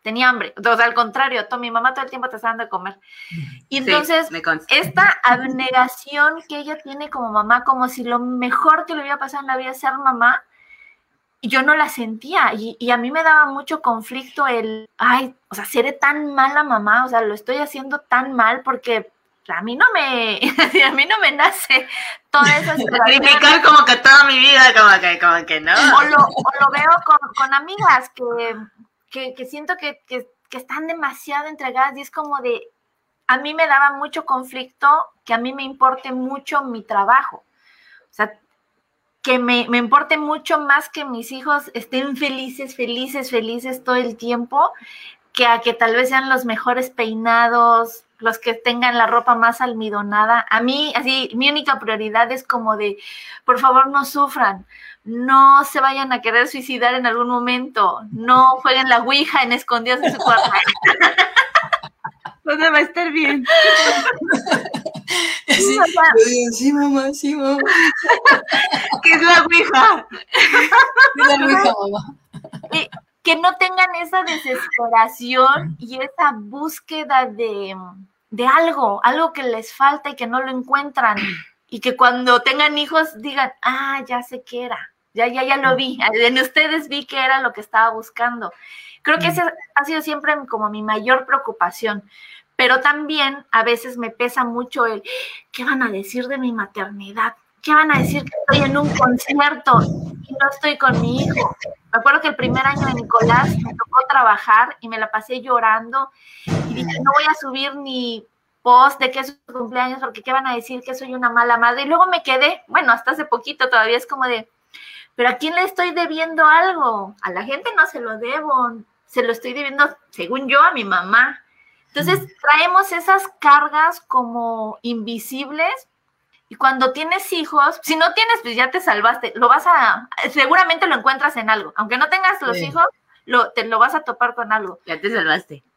tenía hambre. O sea, al contrario, mi mamá todo el tiempo te está dando de comer. Y entonces, esta abnegación que ella tiene como mamá, como si lo mejor que le hubiera pasado en la vida es ser mamá, yo no la sentía. Y, y a mí me daba mucho conflicto el, ay, o sea, seré tan mala mamá, o sea, lo estoy haciendo tan mal porque a mí no me, <laughs> a mí no me nace toda esa. <laughs> Sacrificar como que toda mi vida, como que, como que no. O lo, o lo veo con, con amigas que, que, que siento que, que, que están demasiado entregadas y es como de, a mí me daba mucho conflicto que a mí me importe mucho mi trabajo. O sea, que me, me importe mucho más que mis hijos estén felices, felices, felices todo el tiempo, que a que tal vez sean los mejores peinados, los que tengan la ropa más almidonada. A mí, así, mi única prioridad es como de, por favor, no sufran, no se vayan a querer suicidar en algún momento, no jueguen la ouija en escondidos en su cuarto. Sea, va a estar bien. <laughs> Sí, digo, sí, mamá, sí, mamá. <laughs> ¿Qué es la ouija? Es la ouija, mamá. que, que no tengan esa desesperación y esa búsqueda de, de algo, algo que les falta y que no lo encuentran. Y que cuando tengan hijos digan, ah, ya sé qué era, ya, ya, ya lo vi, <laughs> en ustedes vi que era lo que estaba buscando. Creo que esa ha sido siempre como mi mayor preocupación. Pero también a veces me pesa mucho el, ¿qué van a decir de mi maternidad? ¿Qué van a decir que estoy en un concierto y no estoy con mi hijo? Me acuerdo que el primer año de Nicolás me tocó trabajar y me la pasé llorando y dije, no voy a subir ni post de que es su cumpleaños porque qué van a decir que soy una mala madre. Y luego me quedé, bueno, hasta hace poquito todavía es como de, pero ¿a quién le estoy debiendo algo? A la gente no se lo debo, se lo estoy debiendo, según yo, a mi mamá. Entonces traemos esas cargas como invisibles y cuando tienes hijos, si no tienes, pues ya te salvaste, lo vas a, seguramente lo encuentras en algo, aunque no tengas los Sí. hijos, lo, te lo vas a topar con algo. Ya te salvaste. <laughs>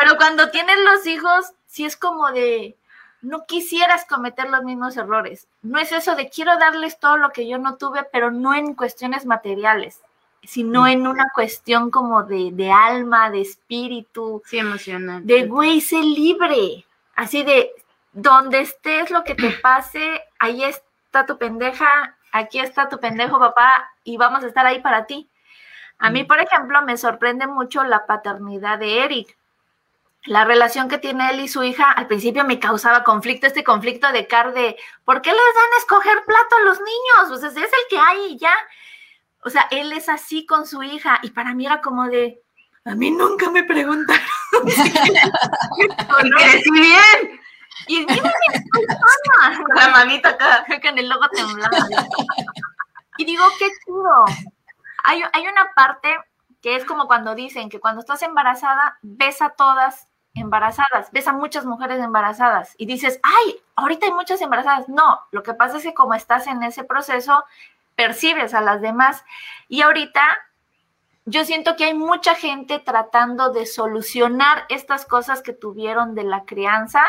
Pero cuando tienes los hijos, sí es como de, no quisieras cometer los mismos errores. No es eso de quiero darles todo lo que yo no tuve, pero no en cuestiones materiales, sino en una cuestión como de, de alma, de espíritu, Sí, emocional. de güey, sé libre. Así de, donde estés, lo que te <clears throat> pase, ahí está tu pendeja, aquí está tu pendejo papá y vamos a estar ahí para ti. A mí, por ejemplo, me sorprende mucho la paternidad de Eric. La relación que tiene él y su hija al principio me causaba conflicto, este conflicto de Car de, ¿por qué les dan a escoger plato a los niños? Pues es el que hay y ya. O sea, él es así con su hija y para mí era como de, a mí nunca me preguntaron. <laughs> Y crecí bien. Y mira mi persona. La manita acá. En el logo temblaba. Y digo, qué chido. Hay, hay una parte que es como cuando dicen que cuando estás embarazada, ves a todas embarazadas, ves a muchas mujeres embarazadas y dices, ay, ahorita hay muchas embarazadas. No, lo que pasa es que como estás en ese proceso, percibes a las demás. Y ahorita yo siento que hay mucha gente tratando de solucionar estas cosas que tuvieron de la crianza,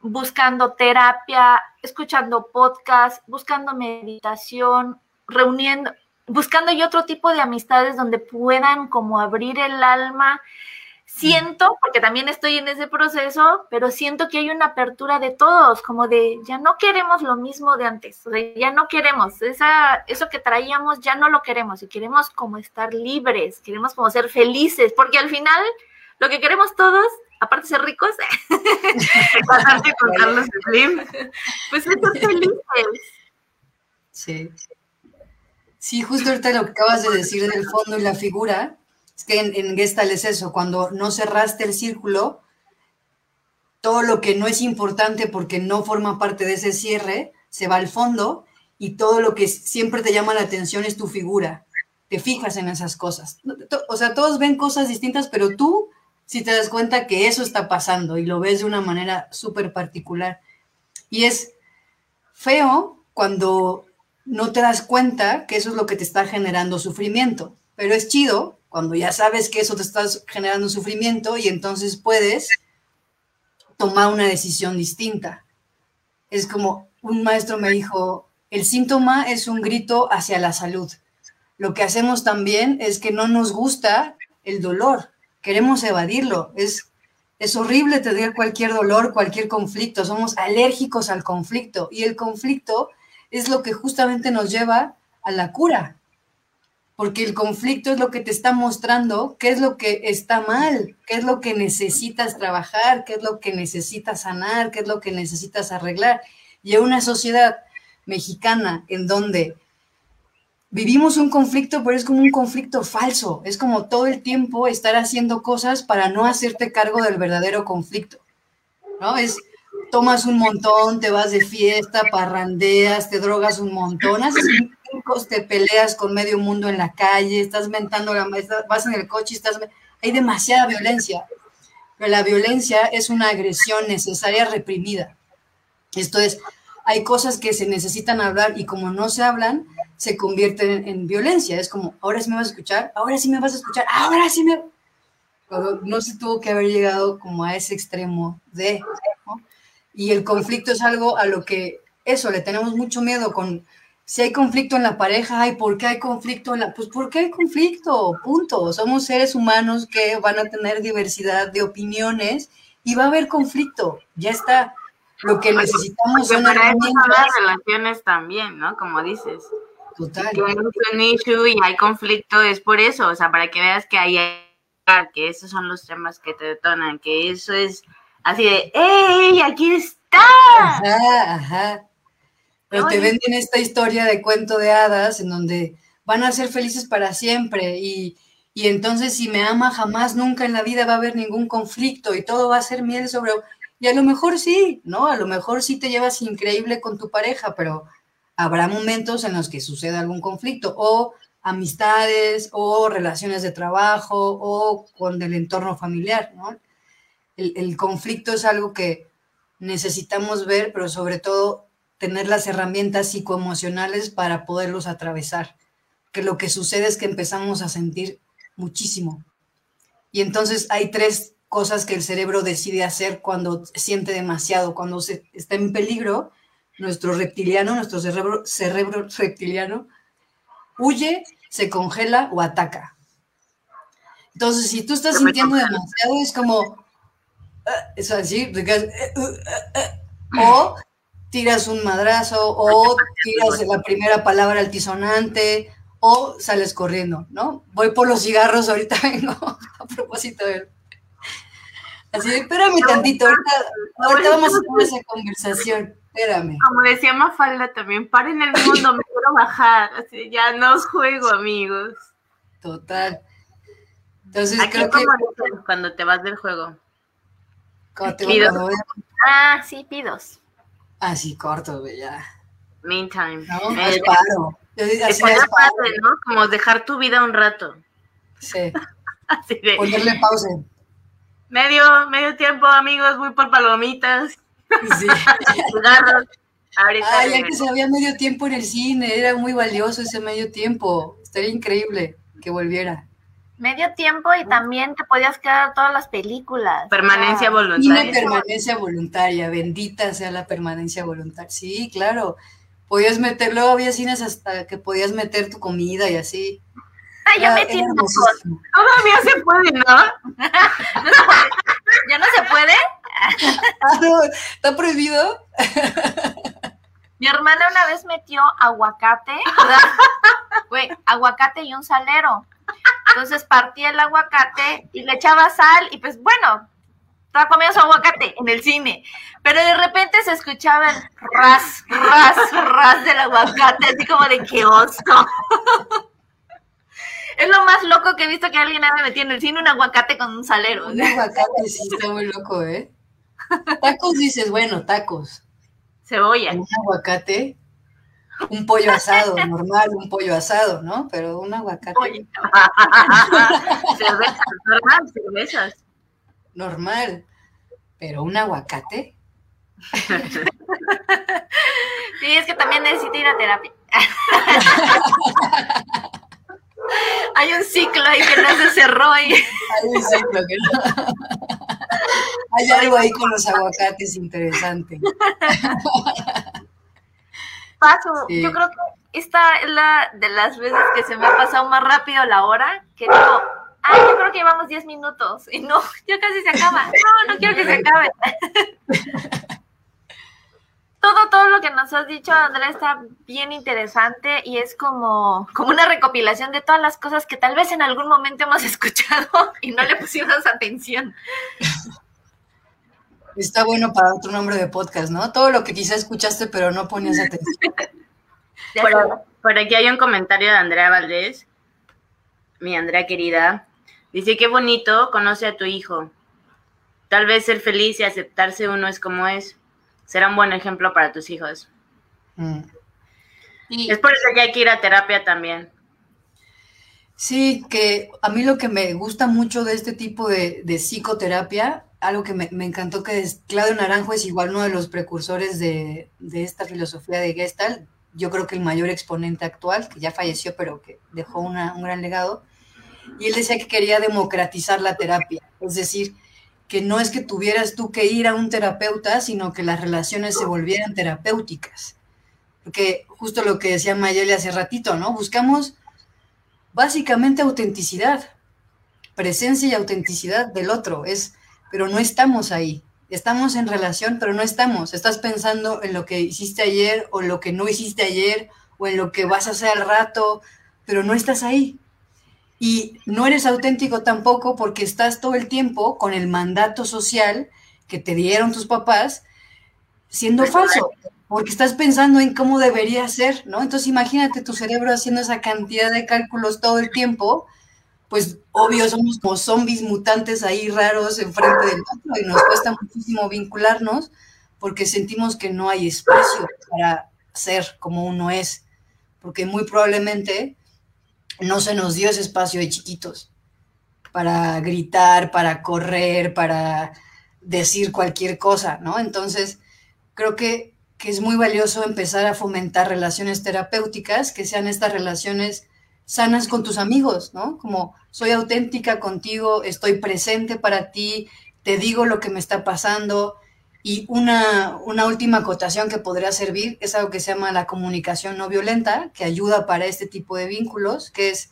buscando terapia, escuchando podcast, buscando meditación, reuniendo, buscando y otro tipo de amistades donde puedan como abrir el alma. Siento, porque también estoy en ese proceso, pero siento que hay una apertura de todos, como de ya no queremos lo mismo de antes, o sea, ya no queremos, esa, eso que traíamos ya no lo queremos y queremos como estar libres, queremos como ser felices, porque al final lo que queremos todos, aparte de ser ricos, <laughs> Pasarte con Carlos Slim. pues es ser felices. Sí. Sí, justo ahorita lo que acabas de decir del fondo y la figura, es que en, en Gestalt es eso, cuando no cerraste el círculo, todo lo que no es importante porque no forma parte de ese cierre, se va al fondo y todo lo que siempre te llama la atención es tu figura. Te fijas en esas cosas. O sea, todos ven cosas distintas, pero tú sí te das cuenta que eso está pasando y lo ves de una manera súper particular. Y es feo cuando no te das cuenta que eso es lo que te está generando sufrimiento, pero es chido cuando ya sabes que eso te está generando sufrimiento y entonces puedes tomar una decisión distinta. Es como un maestro me dijo, el síntoma es un grito hacia la salud. Lo que hacemos también es que no nos gusta el dolor, queremos evadirlo. Es, es horrible tener cualquier dolor, cualquier conflicto, somos alérgicos al conflicto y el conflicto es lo que justamente nos lleva a la cura, porque el conflicto es lo que te está mostrando qué es lo que está mal, qué es lo que necesitas trabajar, qué es lo que necesitas sanar, qué es lo que necesitas arreglar. Y en una sociedad mexicana en donde vivimos un conflicto, pero es como un conflicto falso, es como todo el tiempo estar haciendo cosas para no hacerte cargo del verdadero conflicto, ¿no? Es, tomas un montón, te vas de fiesta, parrandeas, te drogas un montón, haces te peleas con medio mundo en la calle, estás mentando, la, vas en el coche, estás, hay demasiada violencia, pero la violencia es una agresión necesaria reprimida. Esto es, hay cosas que se necesitan hablar y como no se hablan, se convierten en, violencia. Es como, ahora sí me vas a escuchar, ahora sí me vas a escuchar, ahora sí me... no se tuvo que haber llegado como a ese extremo de... Y el conflicto es algo a lo que, eso, le tenemos mucho miedo con si hay conflicto en la pareja, ay, ¿por qué hay conflicto en la? Pues porque hay conflicto, punto. Somos seres humanos que van a tener diversidad de opiniones y va a haber conflicto. Ya está. Lo que necesitamos son las relaciones también, ¿no? Como dices. Total. Si hay un issue y hay conflicto es por eso, o sea, para que veas que hay que esos son los temas que te detonan, que eso es así de, ¡Ey, aquí está! Ajá, ajá. Pero te venden esta historia de cuento de hadas en donde van a ser felices para siempre y, y entonces si me ama jamás, nunca en la vida va a haber ningún conflicto y todo va a ser miel sobre... Y a lo mejor sí, ¿no? A lo mejor sí te llevas increíble con tu pareja, pero habrá momentos en los que suceda algún conflicto o amistades o relaciones de trabajo o con el entorno familiar, ¿no? El, el conflicto es algo que necesitamos ver, pero sobre todo tener las herramientas psicoemocionales para poderlos atravesar. Que lo que sucede es que empezamos a sentir muchísimo. Y entonces hay tres cosas que el cerebro decide hacer cuando siente demasiado, cuando se, está en peligro, nuestro reptiliano, nuestro cerebro, cerebro reptiliano, huye, se congela o ataca. Entonces, si tú estás sintiendo demasiado, es como, ah, es así, eh, eh, eh, o tiras un madrazo o tiras la primera palabra altisonante o sales corriendo, ¿no? Voy por los cigarros, ahorita <laughs> vengo a propósito de... Así de, espérame tantito, ahorita, vamos a tener esa conversación, espérame. Como decía Mafalda también, paren el mundo, me quiero bajar, así, ya no os juego, amigos. Total. Entonces creo que... Cuando te vas del juego. Cuando te vas, Ah, sí, pidos. Así corto, ya. Meantime. No, es paro. Así es padre, ¿no? Como dejar tu vida un rato. Sí. <laughs> Así de... Ponerle pausa. Medio, medio tiempo, amigos, voy por palomitas. Sí. <laughs> Ahorita Ay, antes había medio tiempo en el cine, era muy valioso ese medio tiempo. Estaría increíble que volviera. Medio tiempo y también te podías quedar todas las películas. Permanencia voluntaria. Permanencia voluntaria, bendita sea la permanencia voluntaria. Sí, claro. Podías meter, luego había cines hasta que podías meter tu comida y así. Ay, yo metí Todavía se puede, ¿no? <laughs> ¿Ya no se puede? Ah, ¿Está prohibido? <laughs> Mi hermana una vez metió aguacate, <laughs> güey, aguacate y un salero. Entonces partía el aguacate y le echaba sal y pues bueno, estaba comiendo su aguacate en el cine. Pero de repente se escuchaba el ras, ras, ras del aguacate, así como de qué oso. Es lo más loco que he visto que alguien haya metido en el cine un aguacate con un salero. Un aguacate sí está muy loco, ¿eh? Tacos dices, bueno, tacos. Cebolla. Un aguacate un pollo asado, normal, un pollo asado, ¿no? Pero un aguacate. <laughs> cervezas, normal, cervezas. Normal. Pero un aguacate. Sí, es que también necesito ir a terapia. <laughs> Hay un ciclo ahí que no se cerró ahí. Hay un ciclo que no. Hay algo ahí con los aguacates interesante. <laughs> Yo creo que esta es la de las veces que se me ha pasado más rápido la hora, que digo, ah, yo creo que llevamos 10 minutos. Y no, <laughs> ya casi se acaba. No, no quiero que se acabe. <laughs> todo, todo lo que nos has dicho, Andrea, está bien interesante y es como, como una recopilación de todas las cosas que tal vez en algún momento hemos <laughs> escuchado y no le pusimos atención. Está bueno para otro nombre de podcast, ¿no? Todo lo que quizá escuchaste pero no ponías atención. <laughs> Por, por aquí hay un comentario de Andrea Valdés, mi Andrea querida. Dice, qué bonito, conoce a tu hijo. Tal vez ser feliz y aceptarse uno es como es. Será un buen ejemplo para tus hijos. Mm. Y- Es por eso que hay que ir a terapia también. Sí, que a mí lo que me gusta mucho de este tipo de, de psicoterapia, algo que me, me encantó que es Claudio Naranjo es igual uno de los precursores de, de esta filosofía de Gestalt, yo creo que el mayor exponente actual, que ya falleció, pero que dejó una- un gran legado, y él decía que quería democratizar la terapia, es decir, que no es que tuvieras tú que ir a un terapeuta, sino que las relaciones se volvieran terapéuticas. Porque justo lo que decía Mayeli hace ratito, ¿no? Buscamos básicamente autenticidad, presencia y autenticidad del otro, es, pero no estamos ahí. Estamos en relación, pero no estamos. Estás pensando en lo que hiciste ayer o lo que no hiciste ayer o en lo que vas a hacer al rato, pero no estás ahí. Y no eres auténtico tampoco porque estás todo el tiempo con el mandato social que te dieron tus papás siendo falso, porque estás pensando en cómo debería ser, ¿no? Entonces imagínate tu cerebro haciendo esa cantidad de cálculos todo el tiempo, pues obvio somos como zombies mutantes ahí raros enfrente del otro y nos cuesta muchísimo vincularnos porque sentimos que no hay espacio para ser como uno es, porque muy probablemente no se nos dio ese espacio de chiquitos para gritar, para correr, para decir cualquier cosa, ¿no? Entonces, creo que, que es muy valioso empezar a fomentar relaciones terapéuticas, que sean estas relaciones sanas con tus amigos, ¿no? Como soy auténtica contigo, estoy presente para ti, te digo lo que me está pasando. Y una, una última acotación que podría servir es algo que se llama la comunicación no violenta, que ayuda para este tipo de vínculos, que es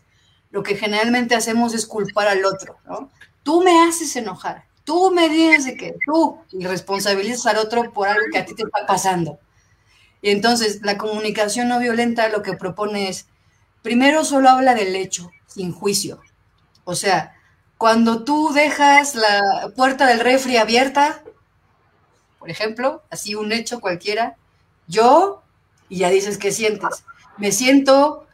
lo que generalmente hacemos es culpar al otro, ¿no? Tú me haces enojar, tú me dices de que tú, y responsabilizas al otro por algo que a ti te está pasando. Y entonces la comunicación no violenta lo que propone es, primero solo habla del hecho, sin juicio. O sea, cuando tú dejas la puerta del refri abierta, por ejemplo, así un hecho cualquiera, yo, y ya dices qué sientes, me siento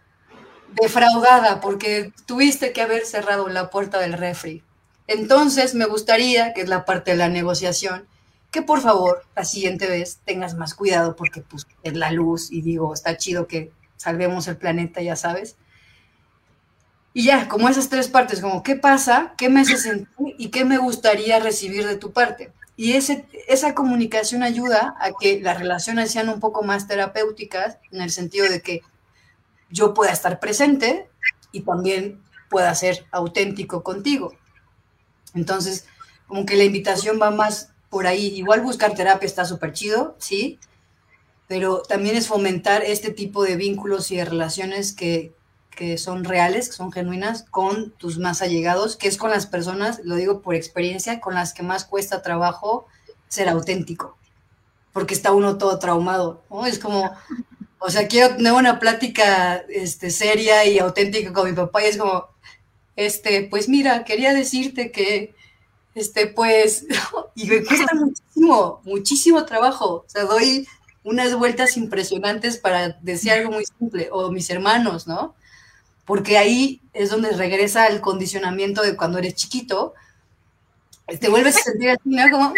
defraudada porque tuviste que haber cerrado la puerta del refri. Entonces me gustaría, que es la parte de la negociación, que por favor la siguiente vez tengas más cuidado porque pues es la luz y digo, está chido que salvemos el planeta, ya sabes. Y ya, como esas tres partes, como qué pasa, qué me hace y qué me gustaría recibir de tu parte. Y ese, esa comunicación ayuda a que las relaciones sean un poco más terapéuticas en el sentido de que yo pueda estar presente y también pueda ser auténtico contigo. Entonces, como que la invitación va más por ahí. Igual buscar terapia está súper chido, sí, pero también es fomentar este tipo de vínculos y de relaciones que, que son reales, que son genuinas, con tus más allegados, que es con las personas, lo digo por experiencia, con las que más cuesta trabajo ser auténtico, porque está uno todo traumado, ¿no? Es como, o sea, quiero tener una plática este, seria y auténtica con mi papá y es como, este, pues mira, quería decirte que, este, pues, <laughs> y me cuesta muchísimo, muchísimo trabajo, o sea, doy unas vueltas impresionantes para decir algo muy simple, o mis hermanos, ¿no? Porque ahí es donde regresa el condicionamiento de cuando eres chiquito, te vuelves a sentir así, ¿no? Como,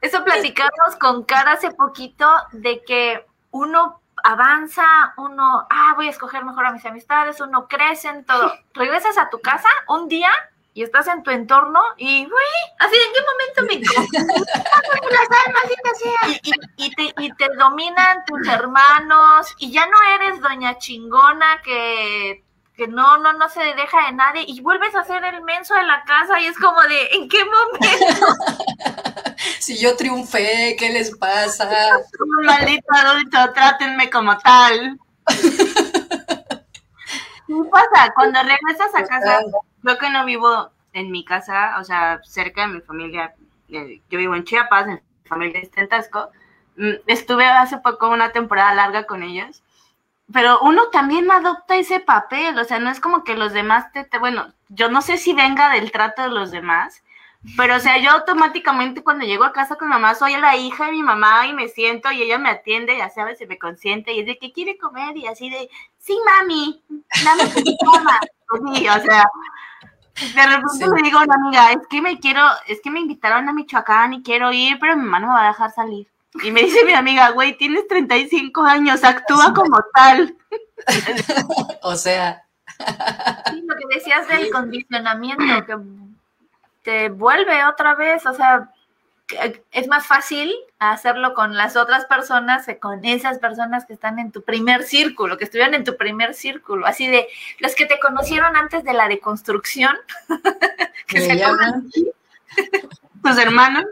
Eso platicamos con Cara hace poquito de que uno avanza, uno, ah, voy a escoger mejor a mis amistades, uno crece en todo. Regresas a tu casa un día y estás en tu entorno y, güey, así, ¿en qué momento me las almas, y, y, y, te, y te dominan tus hermanos y ya no eres doña chingona que, que no, no, no se deja de nadie y vuelves a ser el menso de la casa y es como de, ¿en qué momento? <laughs> si yo triunfé, ¿qué les pasa? Un <laughs> maldito adulto, trátenme como tal. <laughs> Sí pasa, cuando regresas a casa. Yo que no vivo en mi casa, o sea, cerca de mi familia, eh, yo vivo en Chiapas, mi familia está en Tasco, mm, estuve hace poco una temporada larga con ellos, pero uno también adopta ese papel, o sea, no es como que los demás te, te- bueno, yo no sé si venga del trato de los demás, pero o sea, yo automáticamente cuando llego a casa con mamá soy la hija de mi mamá y me siento y ella me atiende, ya sabes, y me consiente y es de que quiere comer y así de, sí, mami, dame tu cama. <laughs> Sí, o sea, de repente Sí. le digo a una amiga, es que me quiero, es que me invitaron a Michoacán y quiero ir, pero mi mamá no me va a dejar salir. Y me dice mi amiga, güey, tienes 35 años, actúa como tal. <laughs> O sea, Sí, lo que decías del condicionamiento, que te vuelve otra vez, o sea, es más fácil hacerlo con las otras personas que con esas personas que están en tu primer círculo, que estuvieron en tu primer círculo, así de los que te conocieron antes de la deconstrucción, <laughs> que se llaman. <laughs> Tus hermanos,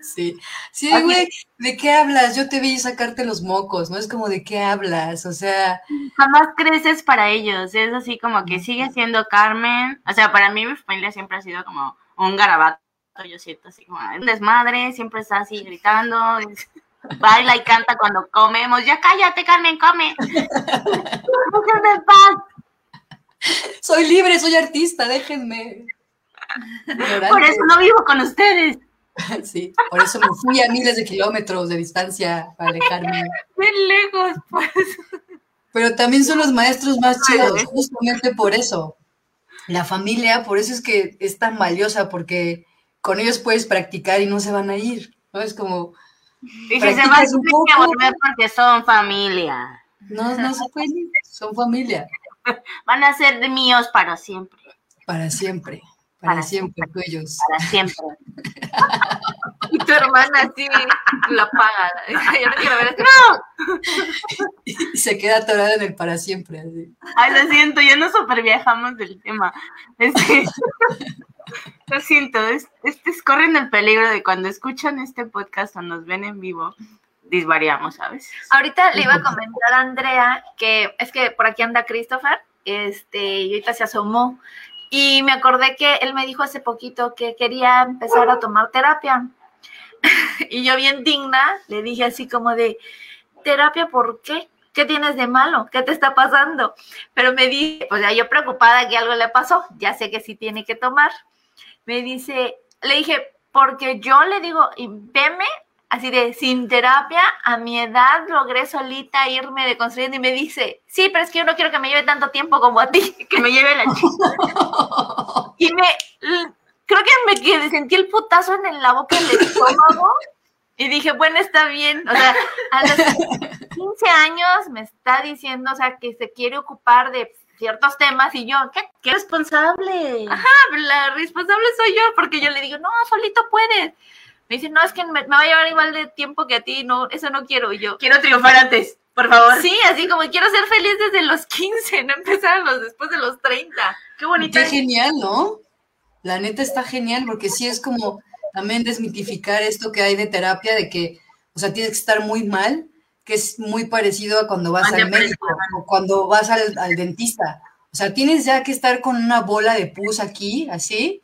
Sí, sí, güey, ¿de qué hablas? Yo te vi sacarte los mocos, ¿no? Es como, ¿de qué hablas? O sea, jamás creces para ellos. Es así como que sigue siendo Carmen. O sea, para mí mi familia siempre ha sido como un garabato. Yo siento así como un desmadre, siempre está así gritando. <laughs> Baila y canta cuando comemos. Ya cállate, Carmen, come. <laughs> Déjenme en paz. soy libre, soy artista, déjenme. Por eso no vivo con ustedes. <laughs> Sí, por eso me fui a miles de kilómetros de distancia para alejarme. bien lejos, pues. Pero también son los maestros más chidos, justamente por eso. La familia, por eso es que es tan valiosa, porque con ellos puedes practicar y no se van a ir, ¿no? Es como, Y si se van, un que poco. volver porque son familia. no, no se pueden ir, son familia, <laughs> Van a ser de míos para siempre. para siempre, para, Para siempre, tuyos. Para siempre. Y <laughs> tu hermana así la paga. <laughs> Yo no quiero ver este Y se queda atorada en el para siempre, así. Ay, lo siento, ya nos super viajamos del tema. Este, lo siento, es, es- corren el peligro de cuando escuchan este podcast o nos ven en vivo, disvariamos a veces. Ahorita le iba a comentar a Andrea que es que por aquí anda Christopher, este, y ahorita se asomó. Y me acordé que él me dijo hace poquito que quería empezar a tomar terapia. <laughs> y yo bien digna le dije así como de, ¿terapia por qué? ¿Qué tienes de malo? ¿Qué te está pasando? Pero me dice, pues ya yo preocupada que algo le pasó, ya sé que sí tiene que tomar. Me dice, le dije, porque yo le digo, y veme así de sin terapia, a mi edad logré solita irme deconstruyendo y me dice, sí, pero es que yo no quiero que me lleve tanto tiempo como a ti. <laughs> Que me lleve la chica. <laughs> Y me, creo que me sentí el putazo en la boca del estómago y dije, bueno, está bien. O sea, a los 15 años me está diciendo, o sea, que se quiere ocupar de ciertos temas y yo, ¿qué? ¡Qué responsable! La responsable soy yo porque yo le digo, no, solito puedes. Me dice, no, es que me, me va a llevar igual de tiempo que a ti, no, eso no quiero. Y yo, Quiero triunfar antes, por favor. sí, así como quiero ser feliz desde los 15, no empezar a los, después de los 30. Qué bonito. Qué genial, ¿no? La neta está genial porque sí es como también desmitificar esto que hay de terapia de que, o sea, tienes que estar muy mal, que es muy parecido a cuando vas Al al médico o cuando vas al, al dentista. O sea, tienes ya que estar con una bola de pus aquí, así.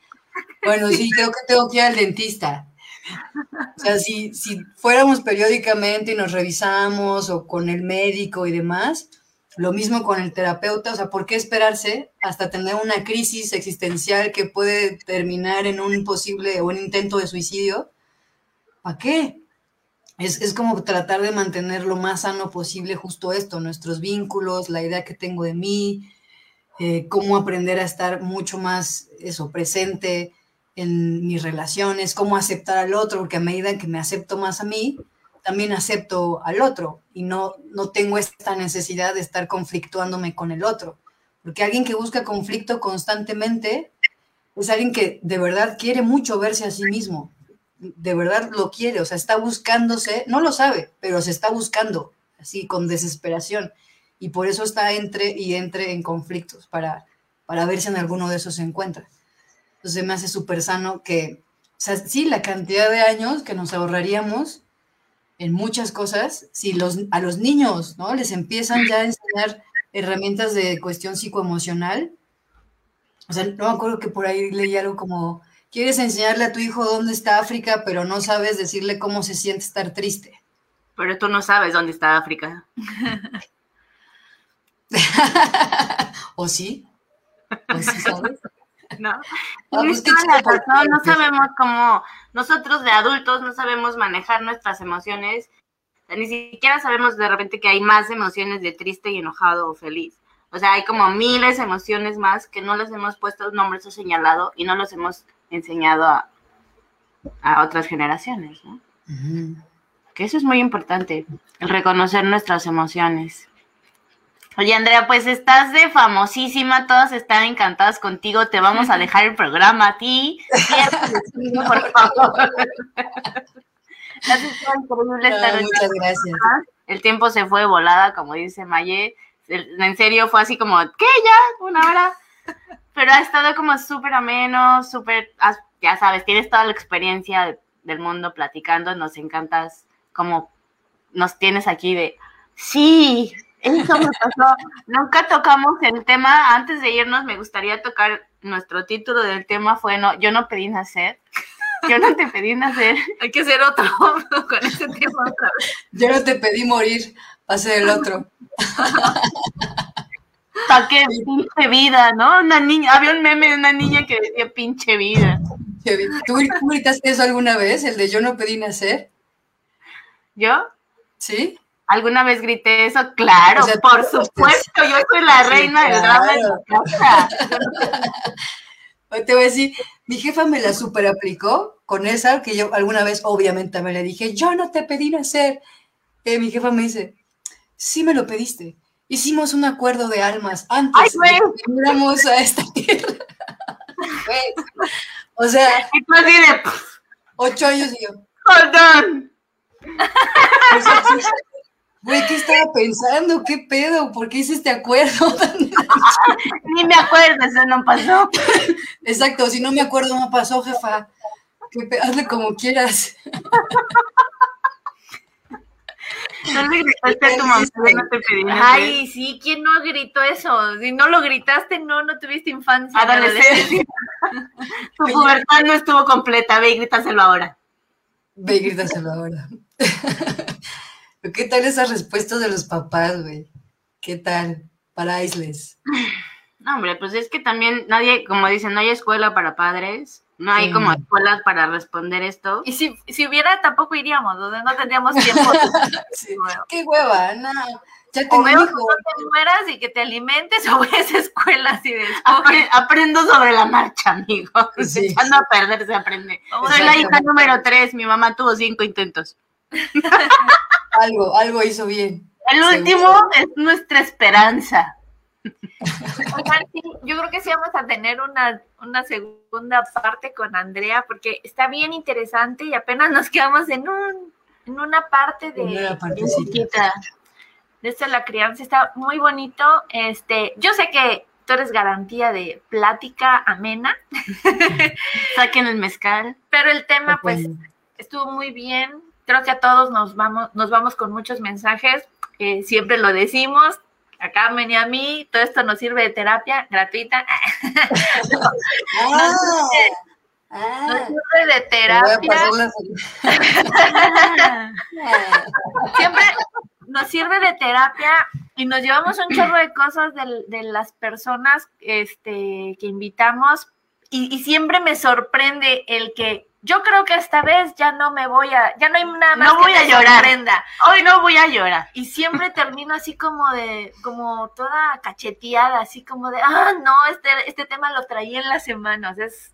Bueno, sí, creo que tengo que ir al dentista. O sea, si, si fuéramos periódicamente y nos revisamos o con el médico y demás, lo mismo con el terapeuta, o sea, ¿por qué esperarse hasta tener una crisis existencial que puede terminar en un posible o un intento de suicidio? ¿Para qué? Es, es como tratar de mantener lo más sano posible justo esto, nuestros vínculos, la idea que tengo de mí, eh, cómo aprender a estar mucho más eso, presente en mis relaciones, cómo aceptar al otro, porque a medida que me acepto más a mí, también acepto al otro y no, no tengo esta necesidad de estar conflictuándome con el otro. Porque alguien que busca conflicto constantemente es alguien que de verdad quiere mucho verse a sí mismo. De verdad lo quiere, o sea, está buscándose, no lo sabe, pero se está buscando, así con desesperación. Y por eso está entre y entre en conflictos, para, para ver si en alguno de esos se encuentra. Entonces me hace súper sano que, o sea, sí, la cantidad de años que nos ahorraríamos en muchas cosas, si los, a los niños, ¿no? Les empiezan ya a enseñar herramientas de cuestión psicoemocional. O sea, no me acuerdo que por ahí leí algo como, quieres enseñarle a tu hijo dónde está África, pero no sabes decirle cómo se siente estar triste. Pero tú no sabes dónde está África. <laughs> ¿O sí? ¿O sí sabes? <laughs> No. Ah, pues la razón, no porque- sabemos cómo, nosotros de adultos no sabemos manejar nuestras emociones. Ni siquiera sabemos de repente que hay más emociones de triste y enojado o feliz. O sea, hay como miles de emociones más que no les hemos puesto nombres o señalado y no los hemos enseñado a, a otras generaciones, ¿no? Que eso es muy importante, el reconocer nuestras emociones. Oye, Andrea, pues estás de famosísima, todas están encantadas contigo, te vamos a dejar el programa a ti. <laughs> Por favor. Increíble esta noche. muchas gracias. El tiempo se fue volada, como dice Maye. En serio, fue así como, ¿qué? ¿Ya? ¿Una hora? Pero ha estado como súper ameno, súper, ya sabes, tienes toda la experiencia de- del mundo platicando, nos encantas como nos tienes aquí de, sí, eso me pasó. <laughs> Nunca tocamos el tema, antes de irnos me gustaría tocar, nuestro título del tema fue, no, yo no pedí nacer, <laughs> yo no te pedí nacer. Hay que hacer otro <laughs> con ese tema otra vez. Yo no te pedí morir, va a ser el otro. ¿Para qué pinche vida, no? Una niña, había un meme de una niña que decía pinche vida. ¿Tú, tú gritaste eso alguna vez, el de yo no pedí nacer? ¿Yo? ¿Sí? ¿Alguna vez grité eso? Claro, O sea, por supuesto, yo soy la Sí, reina del drama de mi casa. Hoy te voy a decir, mi jefa me la super aplicó con esa, que yo alguna vez obviamente me le dije, yo no te pedí nacer. Eh, mi jefa me dice, sí me lo pediste. Hicimos un acuerdo de almas antes Ay, de que a esta <laughs> tierra. O sea, <laughs> Y tú así de, "Pff, ocho años y yo, hold on. o sea, sí, güey, ¿qué estaba pensando? ¿Qué pedo? ¿Por qué hice este acuerdo? <laughs> Ni me acuerdo, eso no pasó. Exacto, si no me acuerdo, no pasó, jefa. ¿Qué pe- Hazle como quieras. No le gritaste a tu mamá, no te pedí. Ay, sí, ¿quién no gritó eso? Si no lo gritaste, no, no tuviste infancia. Adolescencia. Tu pubertad no estuvo completa, ve y grítaselo ahora. Ve y grítaselo ahora. <laughs> ¿Qué tal esas respuestas de los papás, güey? ¿Qué tal? Para Isles. No, hombre, pues es que también nadie, como dicen, no hay escuela para padres, no hay Sí. como escuelas para responder esto. Y si, si hubiera, tampoco iríamos, o sea, no tendríamos tiempo. <laughs> <laughs> Sí. Bueno. ¡Qué hueva! No, ya O tengo un veo que no te mueras y que te alimentes, <laughs> o ves escuelas y de Apre- aprendo sobre la marcha, amigo. Sí. Echando a perder se aprende. Soy la hija número tres, mi mamá tuvo cinco intentos. Algo, algo hizo bien. El Seguro. último es nuestra esperanza. Oigan, sí, yo creo que sí vamos a tener una, una segunda parte con Andrea, porque está bien interesante y apenas nos quedamos en un en una parte de, Una partecita. de esto de la crianza. Está muy bonito. Este, yo sé que tú eres garantía de plática amena, <laughs> Saquen el mezcal. pero el tema, pues, estuvo muy bien. Creo que a todos nos vamos, nos vamos con muchos mensajes. Eh, siempre lo decimos. A Carmen y a mí, todo esto nos sirve de terapia gratuita. <laughs> Ah, Nos ah, sirve de terapia. <laughs> Siempre nos sirve de terapia y nos llevamos un chorro de cosas de, las personas este, que invitamos y, y siempre me sorprende el que yo creo que esta vez ya no me voy a, ya no hay nada más No que voy a llorar. sorprenda. Hoy no voy a llorar. Y siempre termino así como de, como toda cacheteada, así como de, ah, no, este, este tema lo traía en las semanas. Es,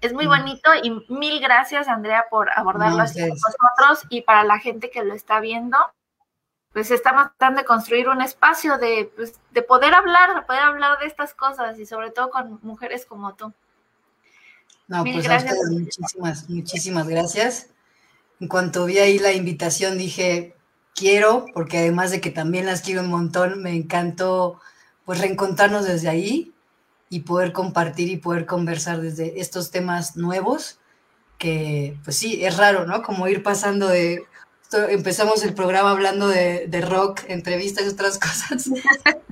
es muy Mm. bonito y mil gracias, Andrea, por abordarlo así con nosotros y para la gente que lo está viendo. Pues estamos tratando de construir un espacio de, pues, de poder hablar, de poder hablar de estas cosas y sobre todo con mujeres como tú. No, Mil pues gracias. a ustedes muchísimas, muchísimas gracias. En cuanto vi ahí la invitación dije, quiero, porque además de que también las quiero un montón, me encantó pues reencontrarnos desde ahí y poder compartir y poder conversar desde estos temas nuevos, que pues sí, es raro, ¿no? Como ir pasando de empezamos el programa hablando de, de rock, entrevistas y otras <laughs> cosas.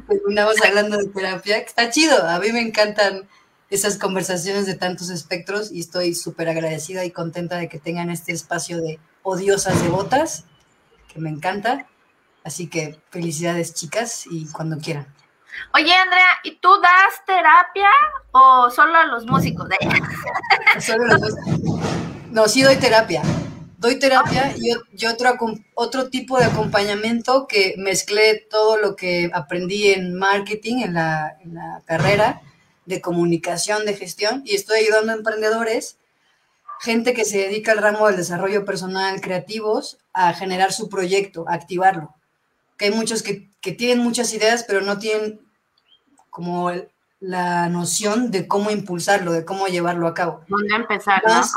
Terminamos hablando de terapia. que Está chido. A mí me encantan esas conversaciones de tantos espectros y estoy súper agradecida y contenta de que tengan este espacio de odiosas devotas, que me encanta. Así que felicidades, chicas, y cuando quieran. Oye, Andrea, ¿y tú das terapia o solo a los músicos? <laughs> Solo los dos. No, sí doy terapia. Doy terapia y, y otro, otro tipo de acompañamiento que mezclé todo lo que aprendí en marketing, en la, en la carrera de comunicación, de gestión, y estoy ayudando a emprendedores, gente que se dedica al ramo del desarrollo personal, creativos, a generar su proyecto, a activarlo. Que hay muchos que, que tienen muchas ideas, pero no tienen como el- la noción de cómo impulsarlo, de cómo llevarlo a cabo. ¿Dónde empezar, no? Más-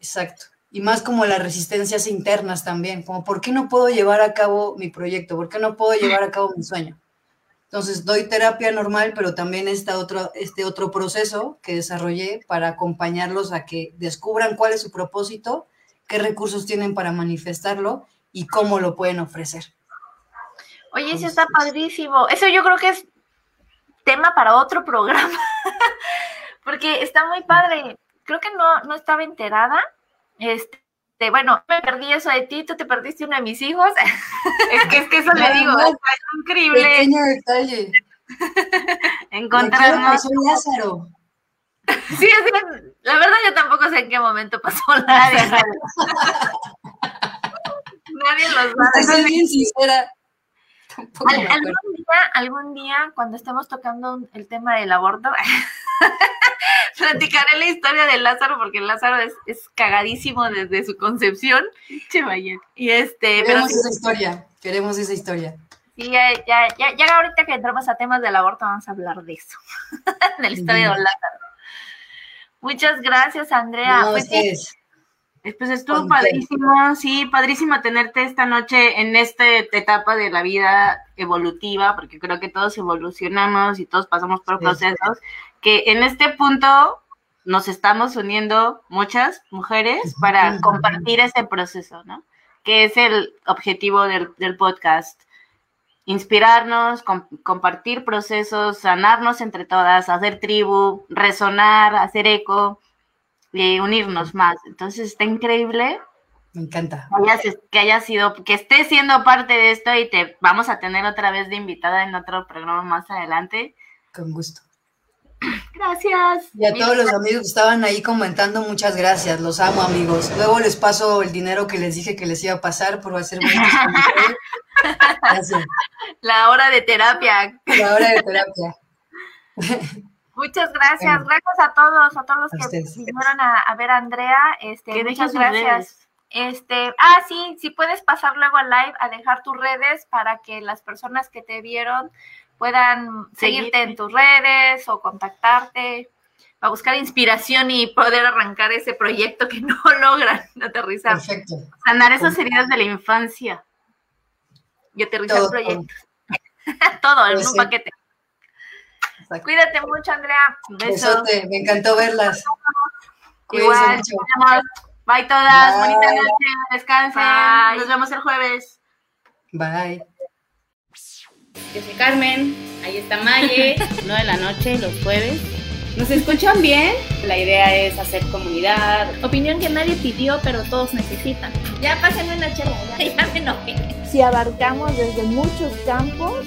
Exacto. Y más como las resistencias internas también, como ¿por qué no puedo llevar a cabo mi proyecto? ¿Por qué no puedo llevar a cabo mi sueño? Entonces doy terapia normal, pero también esta otro, este otro proceso que desarrollé para acompañarlos a que descubran cuál es su propósito, qué recursos tienen para manifestarlo y cómo lo pueden ofrecer. Oye, sí está padrísimo. Eso yo creo que es tema para otro programa. <laughs> Porque está muy padre. Creo que no, no estaba enterada. Este, bueno, me perdí eso de ti, tú te perdiste uno de mis hijos. <laughs> Es que, es que eso le digo, es increíble Pequeño detalle. <laughs> encontrarnos. Soy Lázaro. <laughs> Sí, la verdad yo tampoco sé en qué momento pasó Nadie la sabe. Nadie lo Te sabe. soy bien sincera. Tampoco Al- algún día, algún día, cuando estemos tocando un- el tema del aborto, <laughs> platicaré la historia de Lázaro, porque Lázaro es, es cagadísimo desde su concepción. Che. Y este, pero Queremos sí, esa historia. Queremos esa historia. sí, ya, ya, ya, ya ahorita que entramos a temas del aborto, vamos a hablar de eso, <laughs> de la historia de. Don Lázaro. Muchas gracias, Andrea. No, Pues. Pues estuvo Contenta. padrísimo, sí, padrísimo tenerte esta noche en esta etapa de la vida evolutiva, porque creo que todos evolucionamos y todos pasamos por Sí. procesos, que en este punto nos estamos uniendo muchas mujeres para compartir ese proceso, ¿no? Que es el objetivo del, del podcast. Inspirarnos, com- compartir procesos, sanarnos entre todas, hacer tribu, resonar, hacer eco y unirnos más. Entonces está increíble Me encanta. que hayas, que hayas sido, que estés siendo parte de esto y te vamos a tener otra vez de invitada en otro programa más adelante. Con gusto. <clears throat> Gracias. Y a todos los amigos que estaban ahí comentando, muchas gracias. Los amo, amigos. Luego les paso el dinero que les dije que les iba a pasar por hacer. <laughs> Gracias. la hora de terapia. La hora de terapia. <laughs> Muchas gracias, Bueno. gracias a todos, a todos los A que vinieron a, a ver a Andrea. Este, muchas gracias. redes. Este, ah, sí, si puedes pasar luego al live a dejar tus redes para que las personas que te vieron puedan seguirte Seguirte. en tus redes o contactarte para buscar inspiración y poder arrancar ese proyecto que <laughs> no logran aterrizar Perfecto. Sanar esas heridas de la infancia. y aterrizar Todo, proyectos. <laughs> Todo en un paquete. Exacto. Cuídate mucho, Andrea. Besos. Besote. Me encantó verlas. Igual. mucho. Bye todas. Bye. Bonita noche. Descansen. Bye. Nos vemos el jueves. Bye. Yo soy Carmen, ahí está Maye, <laughs> 9 de la noche los jueves. ¿Nos escuchan bien? La idea es hacer comunidad. Opinión que nadie pidió, pero todos necesitan. Ya pásenme una chela, ya, ya me enojé. Si abarcamos desde muchos campos,